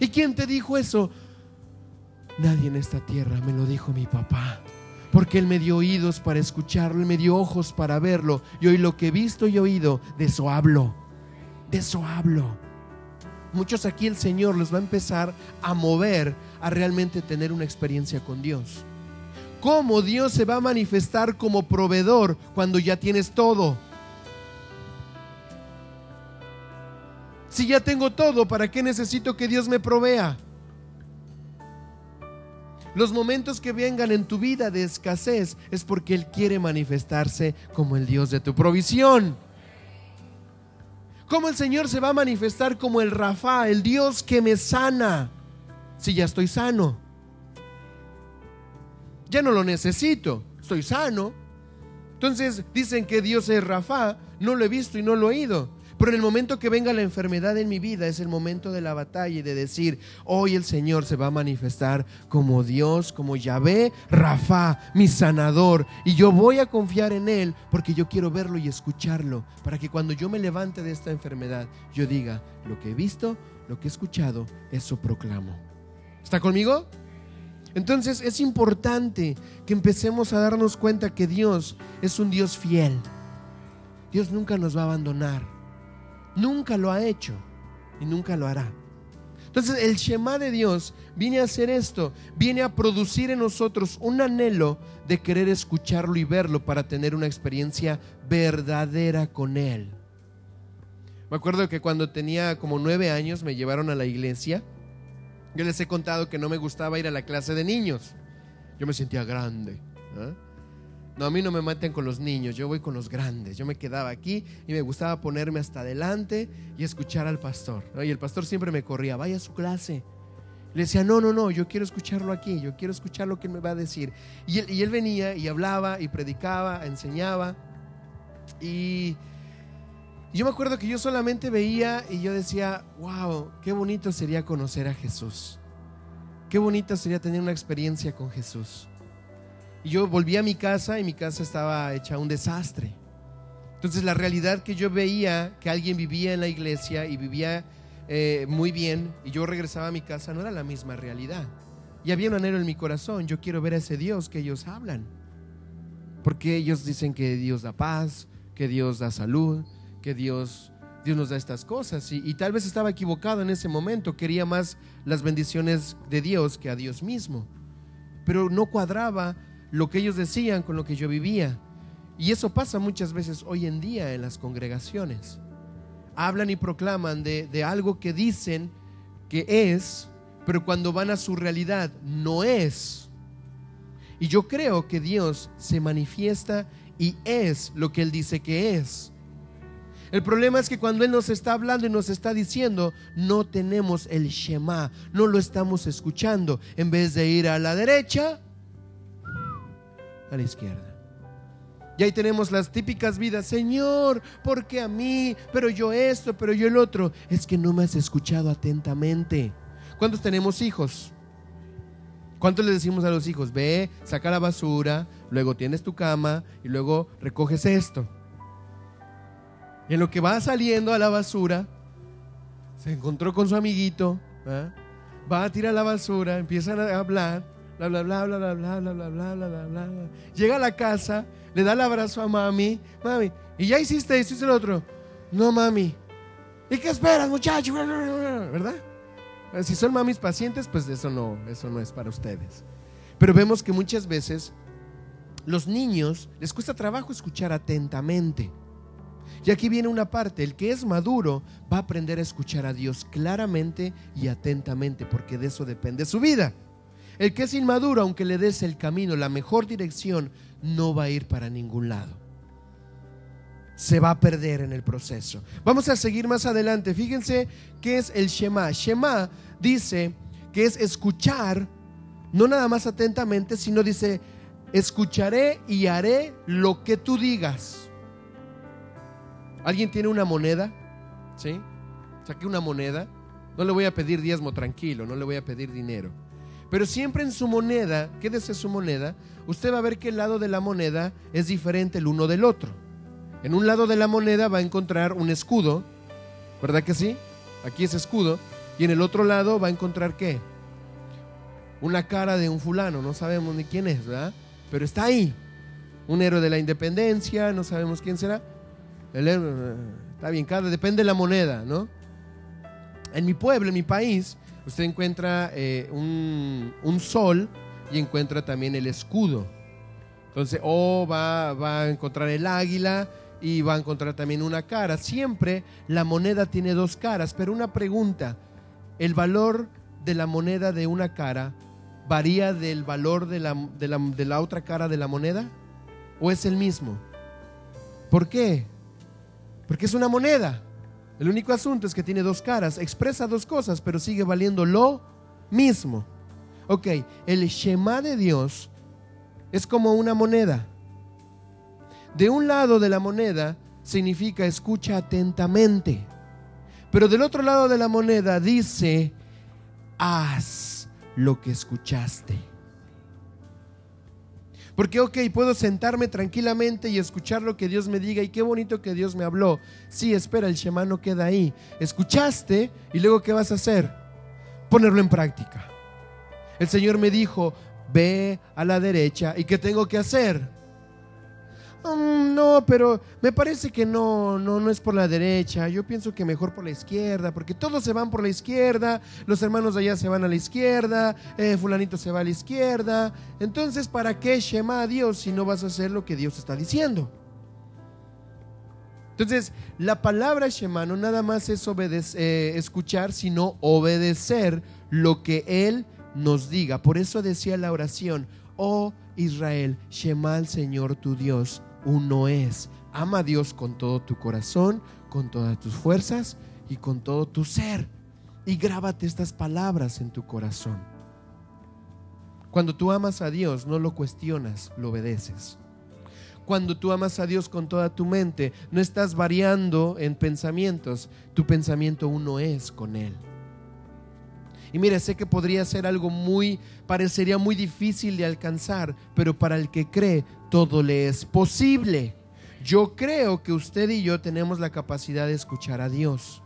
¿Y quién te dijo eso? Nadie en esta tierra me lo dijo mi papá. Porque Él me dio oídos para escucharlo, Él me dio ojos para verlo. Y hoy lo que he visto y oído, de eso hablo. De eso hablo. Muchos aquí el Señor los va a empezar a mover a realmente tener una experiencia con Dios. ¿Cómo Dios se va a manifestar como proveedor cuando ya tienes todo? Si ya tengo todo, ¿para qué necesito que Dios me provea? Los momentos que vengan en tu vida de escasez es porque Él quiere manifestarse como el Dios de tu provisión. ¿Cómo el Señor se va a manifestar como el Rafa, el Dios que me sana? Si ya estoy sano. Ya no lo necesito, estoy sano. Entonces dicen que Dios es Rafa, no lo he visto y no lo he oído. Pero en el momento que venga la enfermedad en mi vida es el momento de la batalla y de decir, hoy el Señor se va a manifestar como Dios, como Yahvé, Rafa, mi sanador. Y yo voy a confiar en Él porque yo quiero verlo y escucharlo. Para que cuando yo me levante de esta enfermedad, yo diga, lo que he visto, lo que he escuchado, eso proclamo. ¿Está conmigo? Entonces es importante que empecemos a darnos cuenta que Dios es un Dios fiel. Dios nunca nos va a abandonar. Nunca lo ha hecho y nunca lo hará. Entonces el Shema de Dios viene a hacer esto, viene a producir en nosotros un anhelo de querer escucharlo y verlo para tener una experiencia verdadera con Él. Me acuerdo que cuando tenía como nueve años me llevaron a la iglesia. Yo les he contado que no me gustaba ir a la clase de niños. Yo me sentía grande. No, a mí no me maten con los niños, yo voy con los grandes. Yo me quedaba aquí y me gustaba ponerme hasta adelante y escuchar al pastor. Y el pastor siempre me corría, vaya a su clase. Le decía, no, no, no, yo quiero escucharlo aquí, yo quiero escuchar lo que él me va a decir. Y él, y él venía y hablaba y predicaba, enseñaba. Y yo me acuerdo que yo solamente veía y yo decía, wow, qué bonito sería conocer a Jesús. Qué bonito sería tener una experiencia con Jesús. Y yo volví a mi casa y mi casa estaba hecha un desastre. Entonces la realidad que yo veía que alguien vivía en la iglesia y vivía eh, muy bien y yo regresaba a mi casa no era la misma realidad. Y había un anhelo en mi corazón, yo quiero ver a ese Dios que ellos hablan. Porque ellos dicen que Dios da paz, que Dios da salud, que Dios, Dios nos da estas cosas. Y, y tal vez estaba equivocado en ese momento, quería más las bendiciones de Dios que a Dios mismo. Pero no cuadraba lo que ellos decían con lo que yo vivía. Y eso pasa muchas veces hoy en día en las congregaciones. Hablan y proclaman de, algo que dicen que es, pero cuando van a su realidad no es. Y yo creo que Dios se manifiesta y es lo que Él dice que es. El problema es que cuando Él nos está hablando y nos está diciendo, no tenemos el Shema, no lo estamos escuchando. En vez de ir a la derecha, a la izquierda. Y ahí tenemos las típicas vidas, Señor, ¿por qué a mí? Pero yo esto, pero yo el otro. Es que no me has escuchado atentamente. ¿Cuántos tenemos hijos? ¿Cuántos le decimos a los hijos? Ve, saca la basura, luego tienes tu cama y luego recoges esto. Y en lo que va saliendo a la basura, se encontró con su amiguito, va a tirar la basura, empiezan a hablar, bla, bla, bla, bla, bla, bla, bla, bla, bla, bla, bla, bla. Llega a la casa, le da el abrazo a mami, mami, y ya hiciste hiciste el otro. No, mami. ¿Y qué esperas, muchacho? ¿Verdad? Si son mamis pacientes, pues eso no, eso no es para ustedes. Pero vemos que muchas veces los niños les cuesta trabajo escuchar atentamente. Y aquí viene una parte, el que es maduro va a aprender a escuchar a Dios claramente y atentamente, porque de eso depende su vida. El que es inmaduro, aunque le des el camino, la mejor dirección, no va a ir para ningún lado. Se va a perder en el proceso. Vamos a seguir más adelante. Fíjense qué es el Shema. Shema dice que es escuchar, no nada más atentamente, sino dice, escucharé y haré lo que tú digas. ¿Alguien tiene una moneda? ¿Sí? Saqué una moneda. No le voy a pedir diezmo tranquilo, no le voy a pedir dinero. Pero siempre en su moneda, quédese su moneda, usted va a ver que el lado de la moneda es diferente el uno del otro. En un lado de la moneda va a encontrar un escudo, ¿verdad que sí? Aquí es escudo. Y en el otro lado va a encontrar qué? Una cara de un fulano, no sabemos ni quién es, ¿verdad? Pero está ahí. Un héroe de la independencia, no sabemos quién será. está bien, cada, depende de la moneda, ¿no? En mi pueblo, en mi país, usted encuentra eh, un, un, sol y encuentra también el escudo. Entonces, o va, va a encontrar el águila y va a encontrar también una cara. Siempre la moneda tiene dos caras, pero una pregunta, ¿el valor de la moneda de una cara varía del valor de la, de la, de la otra cara de la moneda? ¿O es el mismo? ¿Por qué? Porque es una moneda. El único asunto es que tiene dos caras, expresa dos cosas, pero sigue valiendo lo mismo. Ok, el Shema de Dios es como una moneda. De un lado de la moneda significa escucha atentamente, pero del otro lado de la moneda dice, haz lo que escuchaste. Porque, ok, puedo sentarme tranquilamente y escuchar lo que Dios me diga y qué bonito que Dios me habló. Sí, espera, el Shema no queda ahí. Escuchaste y luego ¿qué vas a hacer? Ponerlo en práctica. El Señor me dijo, ve a la derecha y ¿qué tengo que hacer? Mm, no, pero me parece que no, no, no es por la derecha. Yo pienso que mejor por la izquierda, porque todos se van por la izquierda, los hermanos de allá se van a la izquierda, eh, fulanito se va a la izquierda. Entonces, ¿para qué Shema a Dios si no vas a hacer lo que Dios está diciendo? Entonces, la palabra Shema no nada más es eh, escuchar, sino obedecer lo que Él nos diga. Por eso decía la oración, oh Israel, Shema al Señor tu Dios uno es. Ama a Dios con todo tu corazón, con todas tus fuerzas y con todo tu ser. Y grábate estas palabras en tu corazón. Cuando tú amas a Dios, no lo cuestionas, lo obedeces. Cuando tú amas a Dios con toda tu mente, no estás variando en pensamientos, tu pensamiento uno es con Él. Y mire, sé que podría ser algo muy, parecería muy difícil de alcanzar, pero para el que cree, todo le es posible. Yo creo que usted y yo tenemos la capacidad de escuchar a Dios.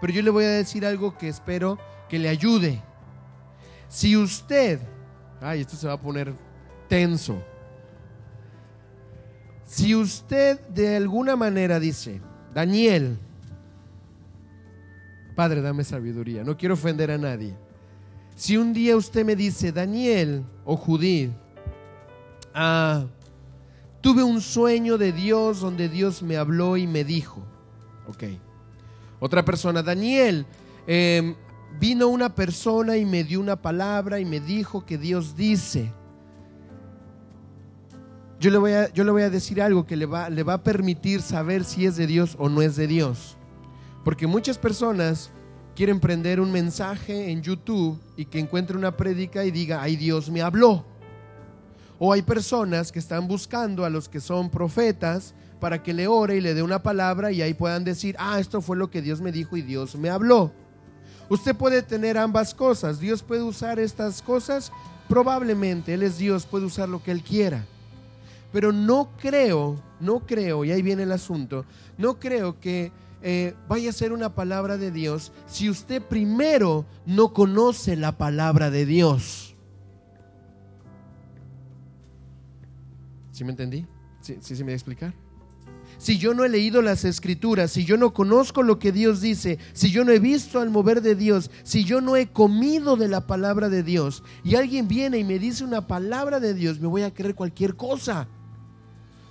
Pero yo le voy a decir algo que espero que le ayude. Si usted, ay, esto se va a poner tenso. Si usted de alguna manera dice, Daniel, Padre, dame sabiduría, no quiero ofender a nadie. Si un día usted me dice, Daniel o Judith, ah, tuve un sueño de Dios donde Dios me habló y me dijo, ok. Otra persona, Daniel, em, vino una persona y me dio una palabra y me dijo que Dios dice. Yo le voy a, yo le voy a decir algo que le va, le va a permitir saber si es de Dios o no es de Dios. Porque muchas personas quieren prender un mensaje en YouTube y que encuentre una prédica y diga, ay Dios me habló. O hay personas que están buscando a los que son profetas para que le ore y le dé una palabra y ahí puedan decir, ah, esto fue lo que Dios me dijo y Dios me habló. Usted puede tener ambas cosas. Dios puede usar estas cosas. Probablemente Él es Dios, puede usar lo que Él quiera. Pero no creo, no creo, y ahí viene el asunto, no creo que eh, vaya a ser una palabra de Dios si usted primero no conoce la palabra de Dios. ¿Sí me entendí? ¿Sí, sí, me voy a explicar? si yo no he leído las escrituras, si yo no conozco lo que Dios dice, si yo no he visto al mover de Dios, si yo no he comido de la palabra de Dios y alguien viene y me dice una palabra de Dios, me voy a creer cualquier cosa.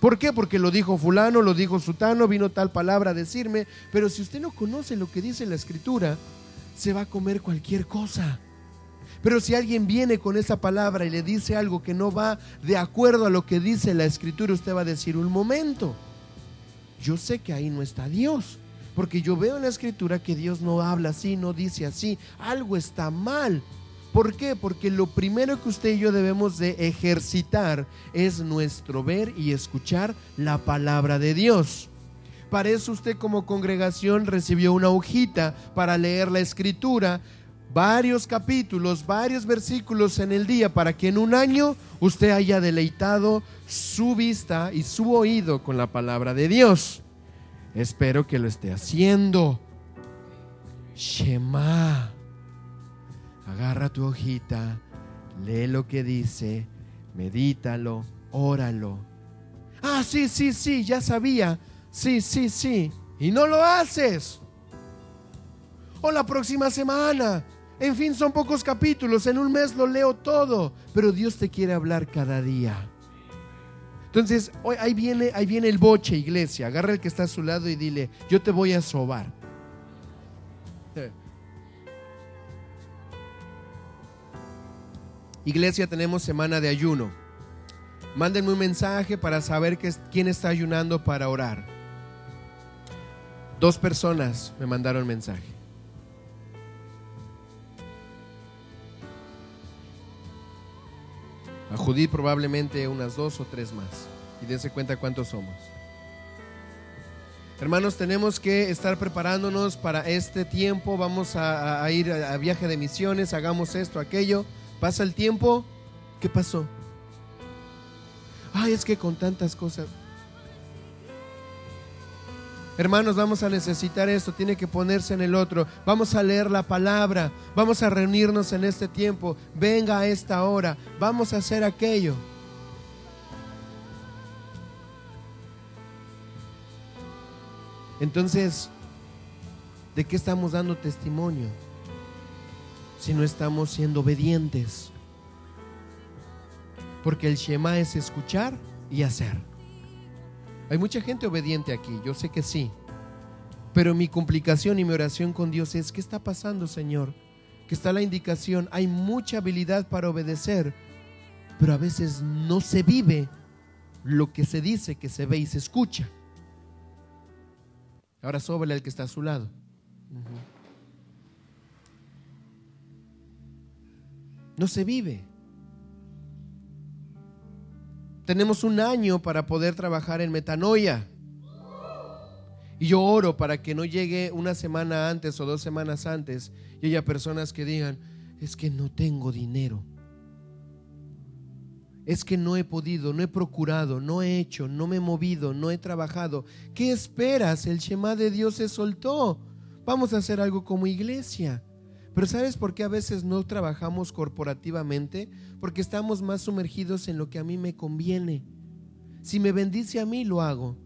¿Por qué? Porque lo dijo fulano, lo dijo sutano, vino tal palabra a decirme, pero si usted no conoce lo que dice la escritura, se va a comer cualquier cosa. Pero si alguien viene con esa palabra y le dice algo que no va de acuerdo a lo que dice la escritura, usted va a decir un momento yo sé que ahí no está Dios. Porque yo veo en la escritura que Dios no habla así, no dice así. Algo está mal. ¿Por qué? Porque lo primero que usted y yo debemos de ejercitar es nuestro ver y escuchar la palabra de Dios. Para eso usted como congregación recibió una hojita para leer la escritura, varios capítulos, varios versículos en el día, para que en un año usted haya deleitado su vista y su oído con la palabra de Dios. Espero que lo esté haciendo. Shema. Agarra tu hojita, lee lo que dice, medítalo, óralo. Ah, sí, sí, sí, ya sabía. Sí, sí, sí. Y no lo haces. O la próxima semana. En fin, son pocos capítulos. En un mes lo leo todo. Pero Dios te quiere hablar cada día. Entonces, ahí, viene, ahí viene el boche, iglesia. Agarra el que está a su lado y dile, yo te voy a sobar. Iglesia, tenemos semana de ayuno. Mándenme un mensaje para saber quién está ayunando para orar. Dos personas me mandaron mensaje. A Judith probablemente unas dos o tres más. Y dense cuenta cuántos somos. Hermanos, tenemos que estar preparándonos para este tiempo. Vamos a, ir a viaje de misiones, hagamos esto, aquello. Pasa el tiempo. ¿Qué pasó? Ay, es que con tantas cosas. Hermanos, vamos a necesitar esto, tiene que ponerse en el otro. Vamos a leer la palabra, vamos a reunirnos en este tiempo. Venga a esta hora, vamos a hacer aquello. Entonces, ¿de qué estamos dando testimonio si no estamos siendo obedientes? Porque el Shema es escuchar y hacer. Hay mucha gente obediente aquí, yo sé que sí. Pero mi complicación y mi oración con Dios es, ¿qué está pasando, Señor? Que está la indicación, hay mucha habilidad para obedecer, pero a veces no se vive lo que se dice, que se ve y se escucha. Ahora sóbele al que está a su lado. No se vive. Tenemos un año para poder trabajar en metanoia. Y yo oro para que no llegue una semana antes o dos semanas antes y haya personas que digan, es que no tengo dinero. Es que no he podido, no he procurado, no he hecho, no me he movido, no he trabajado. ¿Qué esperas? El Shema de Dios se soltó. Vamos a hacer algo como iglesia. Pero ¿sabes por qué a veces no trabajamos corporativamente? Porque estamos más sumergidos en lo que a mí me conviene. Si me bendice a mí, lo hago.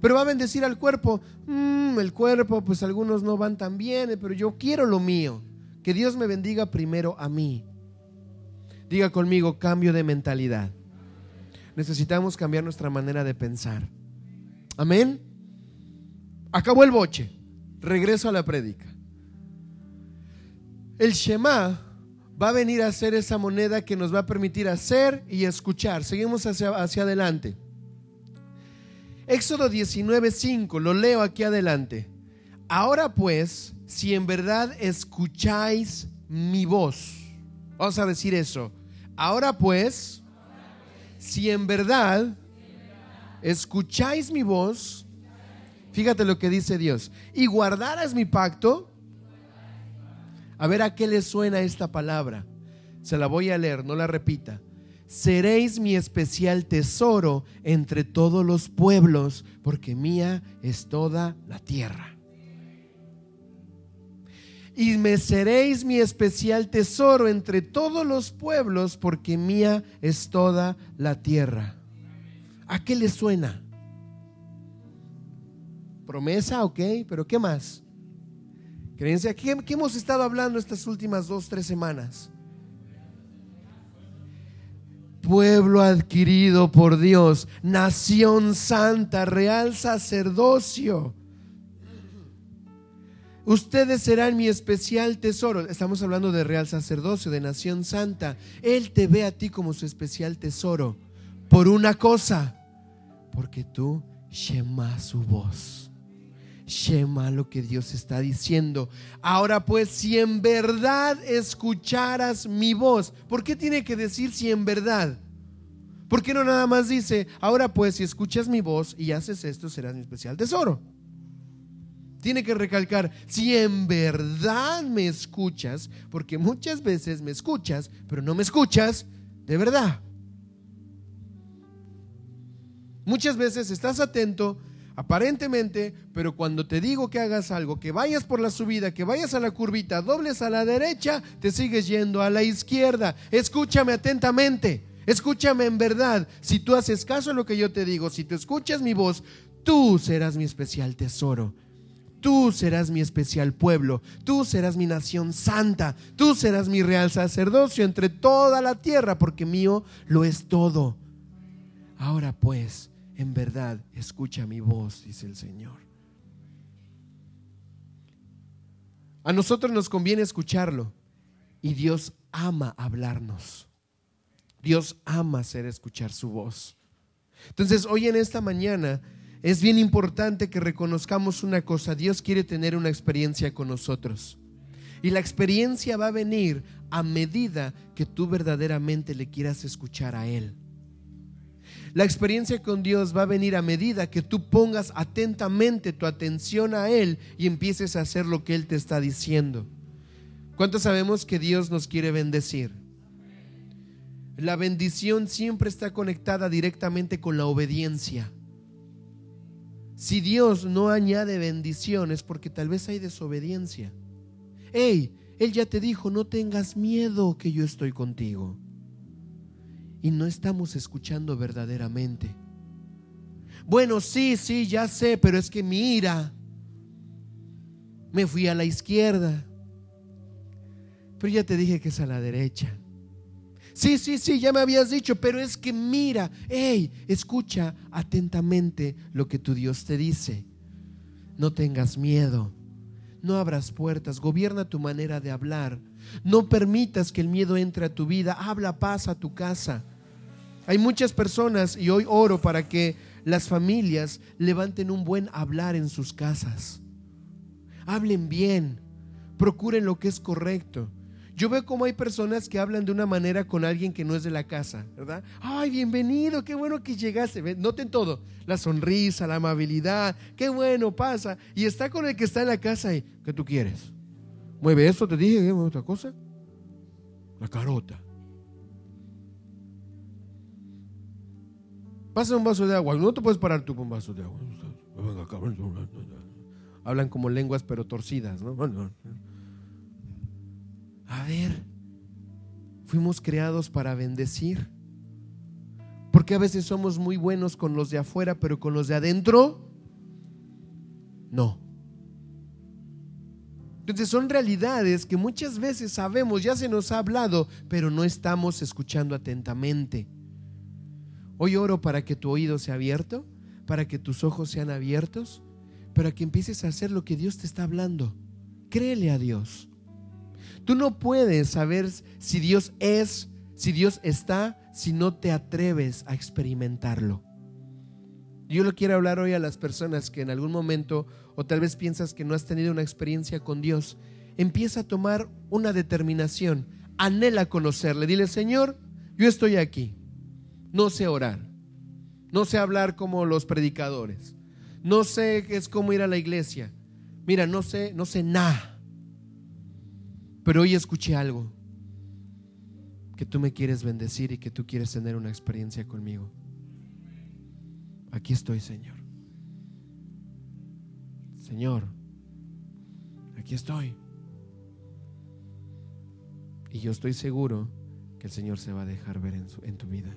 Pero va a bendecir al cuerpo. Mm, el cuerpo, pues algunos no van tan bien, pero yo quiero lo mío. Que Dios me bendiga primero a mí. Diga conmigo, cambio de mentalidad. Necesitamos cambiar nuestra manera de pensar. Amén. Acabó el boche. Regreso a la prédica. El Shema va a venir a ser esa moneda que nos va a permitir hacer y escuchar. Seguimos hacia, hacia adelante. Éxodo 19:5, lo leo aquí adelante. Ahora pues, si en verdad escucháis mi voz, vamos a decir eso. Ahora pues, si en verdad escucháis mi voz, fíjate lo que dice Dios, y guardaras mi pacto, a ver a qué le suena esta palabra. Se la voy a leer, no la repita. Seréis mi especial tesoro entre todos los pueblos, porque mía es toda la tierra. Y me seréis mi especial tesoro entre todos los pueblos, porque mía es toda la tierra. ¿A qué le suena? Promesa, ok, pero ¿qué más? Creencia, ¿qué, ¿qué, hemos estado hablando estas últimas dos, tres semanas? Pueblo adquirido por Dios, nación santa, real sacerdocio. Ustedes serán mi especial tesoro. Estamos hablando de real sacerdocio, de nación santa. Él te ve a ti como su especial tesoro. Por una cosa, porque tú Shema su voz. Shema lo que Dios está diciendo. Ahora pues, si en verdad escucharas mi voz, ¿por qué tiene que decir si en verdad? ¿Por qué no nada más dice, ahora pues, si escuchas mi voz y haces esto, serás mi especial tesoro? Tiene que recalcar, si en verdad me escuchas, porque muchas veces me escuchas, pero no me escuchas de verdad. Muchas veces estás atento, aparentemente, pero cuando te digo que hagas algo, que vayas por la subida, que vayas a la curvita, dobles a la derecha, te sigues yendo a la izquierda. Escúchame atentamente, escúchame en verdad. Si tú haces caso a lo que yo te digo, si tú escuchas mi voz, tú serás mi especial tesoro. Tú serás mi especial pueblo, tú serás mi nación santa, tú serás mi real sacerdocio entre toda la tierra, porque mío lo es todo. Ahora pues, en verdad escucha mi voz, dice el Señor. A nosotros nos conviene escucharlo y Dios ama hablarnos. Dios ama hacer escuchar su voz. Entonces, hoy en esta mañana es bien importante que reconozcamos una cosa. Dios quiere tener una experiencia con nosotros. Y la experiencia va a venir a medida que tú verdaderamente le quieras escuchar a Él. La experiencia con Dios va a venir a medida que tú pongas atentamente tu atención a Él y empieces a hacer lo que Él te está diciendo. ¿Cuántos sabemos que Dios nos quiere bendecir? La bendición siempre está conectada directamente con la obediencia. Si Dios no añade bendiciones porque tal vez hay desobediencia. Hey, Él ya te dijo, no tengas miedo que yo estoy contigo y no estamos escuchando verdaderamente. Bueno, sí, sí, ya sé, pero es que mira, me fui a la izquierda, pero ya te dije que es a la derecha. Sí, sí, sí, ya me habías dicho, pero es que mira, hey, escucha atentamente lo que tu Dios te dice. No tengas miedo, no abras puertas, gobierna tu manera de hablar. No permitas que el miedo entre a tu vida, habla paz a tu casa. Hay muchas personas, y hoy oro para que las familias levanten un buen hablar en sus casas. Hablen bien, procuren lo que es correcto. Yo veo cómo hay personas que hablan de una manera con alguien que no es de la casa, ¿verdad? Ay, bienvenido, qué bueno que llegaste. Noten todo, la sonrisa, la amabilidad, qué bueno pasa. Y está con el que está en la casa y, ¿qué tú quieres? Mueve esto, te dije, otra cosa? La carota. Pasa un vaso de agua. No te puedes parar tú con un vaso de agua. Hablan como lenguas pero torcidas, ¿no? A ver, fuimos creados para bendecir. Porque a veces somos muy buenos con los de afuera, pero con los de adentro, no. Entonces son realidades que muchas veces sabemos, ya se nos ha hablado, pero no estamos escuchando atentamente. Hoy oro para que tu oído sea abierto, para que tus ojos sean abiertos, para que empieces a hacer lo que Dios te está hablando. Créele a Dios. Tú no puedes saber si Dios es, si Dios está, si no te atreves a experimentarlo. Yo lo quiero hablar hoy a las personas que en algún momento o tal vez piensas que no has tenido una experiencia con Dios. Empieza a tomar una determinación. Anhela conocerle. Dile, Señor, yo estoy aquí. No sé orar. No sé hablar como los predicadores. No sé qué es cómo ir a la iglesia. Mira, no sé, no sé nada. Pero hoy escuché algo. Que tú me quieres bendecir y que tú quieres tener una experiencia conmigo. Aquí estoy, Señor. Señor, aquí estoy. Y yo estoy seguro que el Señor se va a dejar ver en, tu vida.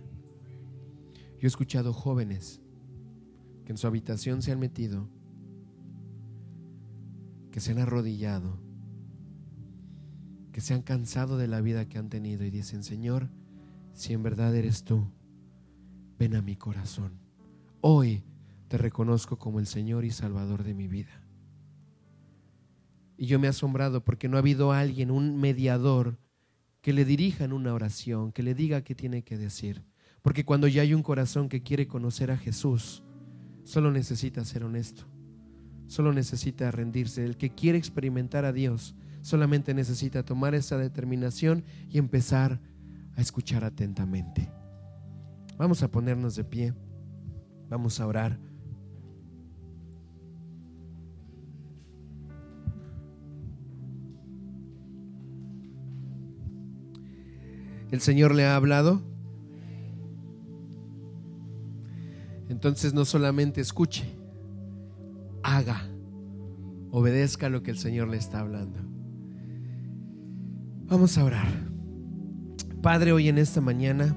Yo he escuchado jóvenes que en su habitación se han metido, que se han arrodillado, que se han cansado de la vida que han tenido y dicen, Señor, si en verdad eres tú, ven a mi corazón. Hoy te reconozco como el Señor y Salvador de mi vida. Y yo me he asombrado porque no ha habido alguien, un mediador, que le dirija en una oración, que le diga qué tiene que decir. Porque cuando ya hay un corazón que quiere conocer a Jesús, solo necesita ser honesto, solo necesita rendirse. El que quiere experimentar a Dios solamente necesita tomar esa determinación y empezar a escuchar atentamente. Vamos a ponernos de pie, vamos a orar. ¿El Señor le ha hablado? Entonces no solamente escuche, haga, obedezca lo que el Señor le está hablando. Vamos a orar. Padre, hoy en esta mañana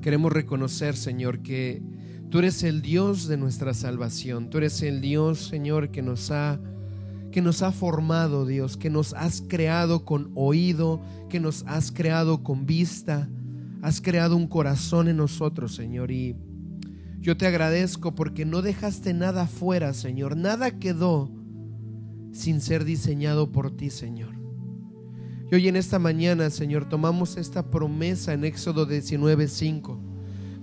queremos reconocer, Señor, que tú eres el Dios de nuestra salvación. Tú eres el Dios, Señor, que nos ha que nos ha formado, Dios, que nos has creado con oído, que nos has creado con vista, has creado un corazón en nosotros, Señor. Y yo te agradezco porque no dejaste nada fuera, Señor. Nada quedó sin ser diseñado por ti, Señor. Y hoy en esta mañana, Señor, tomamos esta promesa en Éxodo 19:5,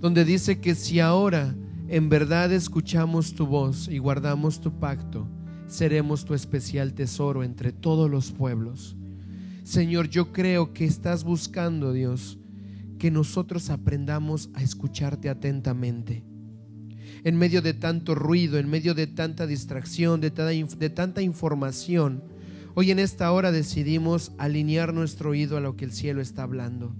donde dice que si ahora en verdad escuchamos tu voz y guardamos tu pacto, seremos tu especial tesoro entre todos los pueblos. Señor, yo creo que estás buscando, Dios, que nosotros aprendamos a escucharte atentamente. En medio de tanto ruido, en medio de tanta distracción, de, tanta información, hoy en esta hora decidimos alinear nuestro oído a lo que el cielo está hablando.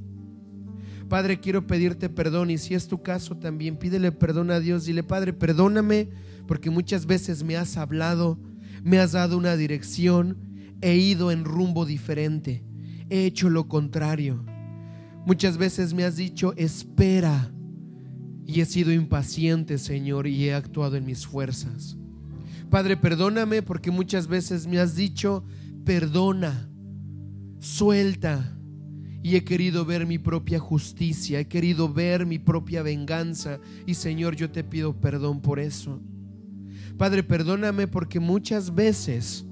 Padre, quiero pedirte perdón y si es tu caso también pídele perdón a Dios. Dile, Padre, perdóname porque muchas veces me has hablado me has dado una dirección, he ido en rumbo diferente, he hecho lo contrario. Muchas veces me has dicho, espera, y he sido impaciente, Señor, y he actuado en mis fuerzas. Padre, perdóname porque muchas veces me has dicho, perdona, suelta. Y he querido ver mi propia justicia, he querido ver mi propia venganza. Y Señor, yo te pido perdón por eso. Padre, perdóname porque muchas veces,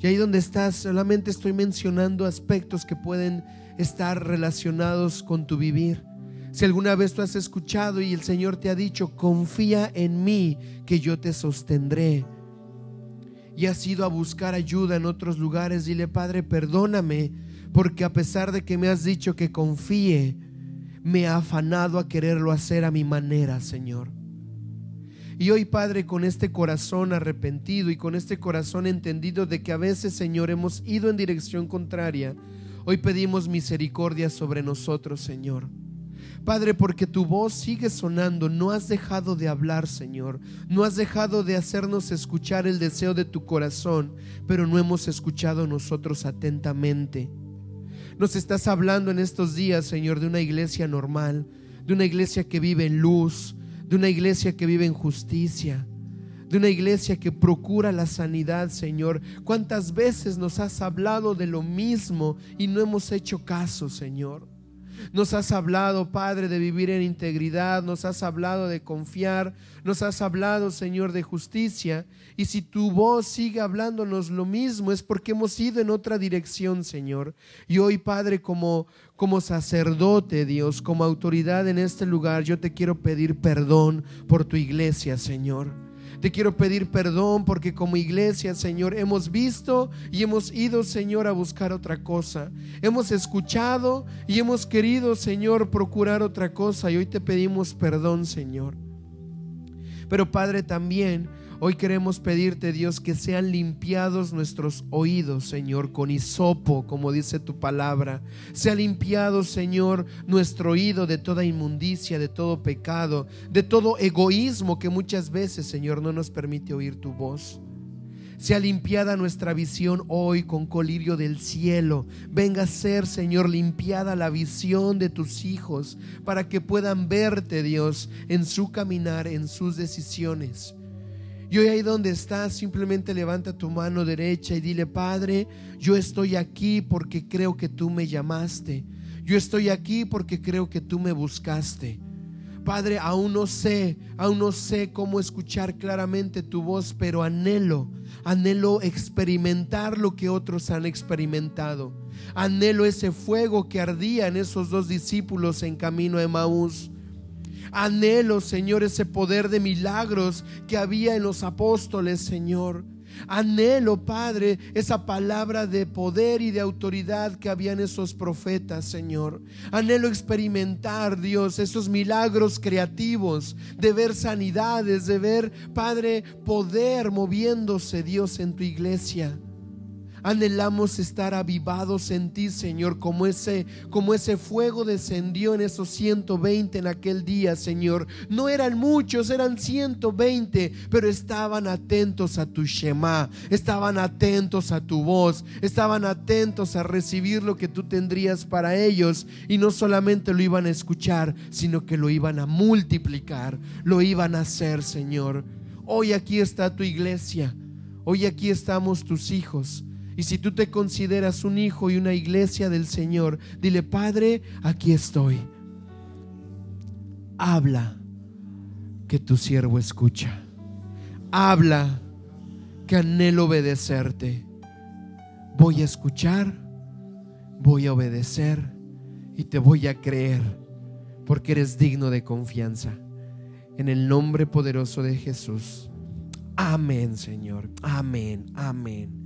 y ahí donde estás, solamente estoy mencionando aspectos que pueden estar relacionados con tu vivir. Si alguna vez tú has escuchado y el Señor te ha dicho, confía en mí, que yo te sostendré. Y has ido a buscar ayuda en otros lugares, dile, Padre, perdóname, porque a pesar de que me has dicho que confíe, me ha afanado a quererlo hacer a mi manera, Señor. Y hoy, Padre, con este corazón arrepentido y con este corazón entendido de que a veces, Señor, hemos ido en dirección contraria, hoy pedimos misericordia sobre nosotros, Señor. Padre, porque tu voz sigue sonando, no has dejado de hablar, Señor, no has dejado de hacernos escuchar el deseo de tu corazón, pero no hemos escuchado nosotros atentamente. Nos estás hablando en estos días, Señor, de una iglesia normal, de una iglesia que vive en luz, de una iglesia que vive en justicia, de una iglesia que procura la sanidad, Señor. ¿Cuántas veces nos has hablado de lo mismo y no hemos hecho caso, Señor? Nos has hablado, Padre, de vivir en integridad, nos has hablado de confiar, nos has hablado, Señor, de justicia. Y si tu voz sigue hablándonos lo mismo, es porque hemos ido en otra dirección, Señor. Y hoy, Padre, como, como sacerdote, Dios, como autoridad en este lugar, yo te quiero pedir perdón por tu iglesia, Señor. Te quiero pedir perdón porque como iglesia, Señor, hemos visto y hemos ido, Señor, a buscar otra cosa. Hemos escuchado y hemos querido, Señor, procurar otra cosa y hoy te pedimos perdón, Señor. Pero Padre, también Hoy queremos pedirte, Dios, que sean limpiados nuestros oídos, Señor, con hisopo, como dice tu palabra. Sea limpiado, Señor, nuestro oído de toda inmundicia, de todo pecado, de todo egoísmo que muchas veces, Señor, no nos permite oír tu voz. Sea limpiada nuestra visión hoy con colirio del cielo. Venga a ser, Señor, limpiada la visión de tus hijos para que puedan verte, Dios, en su caminar, en sus decisiones. Y hoy ahí donde estás, simplemente levanta tu mano derecha y dile, Padre, yo estoy aquí porque creo que tú me llamaste. Yo estoy aquí porque creo que tú me buscaste. Padre, aún no sé, aún no sé cómo escuchar claramente tu voz, pero anhelo, anhelo experimentar lo que otros han experimentado. Anhelo ese fuego que ardía en esos dos discípulos en camino a Emaús. Anhelo, Señor, ese poder de milagros que había en los apóstoles, Señor. Anhelo, Padre, esa palabra de poder y de autoridad que había en esos profetas, Señor. Anhelo experimentar, Dios, esos milagros creativos, de ver sanidades, de ver, Padre, poder moviéndose, Dios, en tu iglesia. Anhelamos estar avivados en ti, Señor, como ese, como ese fuego descendió en esos 120 en aquel día, Señor. No eran muchos, eran 120, pero estaban atentos a tu Shema, estaban atentos a tu voz, estaban atentos a recibir lo que tú tendrías para ellos y no solamente lo iban a escuchar, sino que lo iban a multiplicar, lo iban a hacer, Señor. Hoy aquí está tu iglesia. Hoy aquí estamos tus hijos. Y si tú te consideras un hijo y una iglesia del Señor, dile, Padre, aquí estoy. Habla, que tu siervo escucha. Habla, que anhelo obedecerte. Voy a escuchar, voy a obedecer y te voy a creer, porque eres digno de confianza. En el nombre poderoso de Jesús. Amén, Señor. Amén, amén.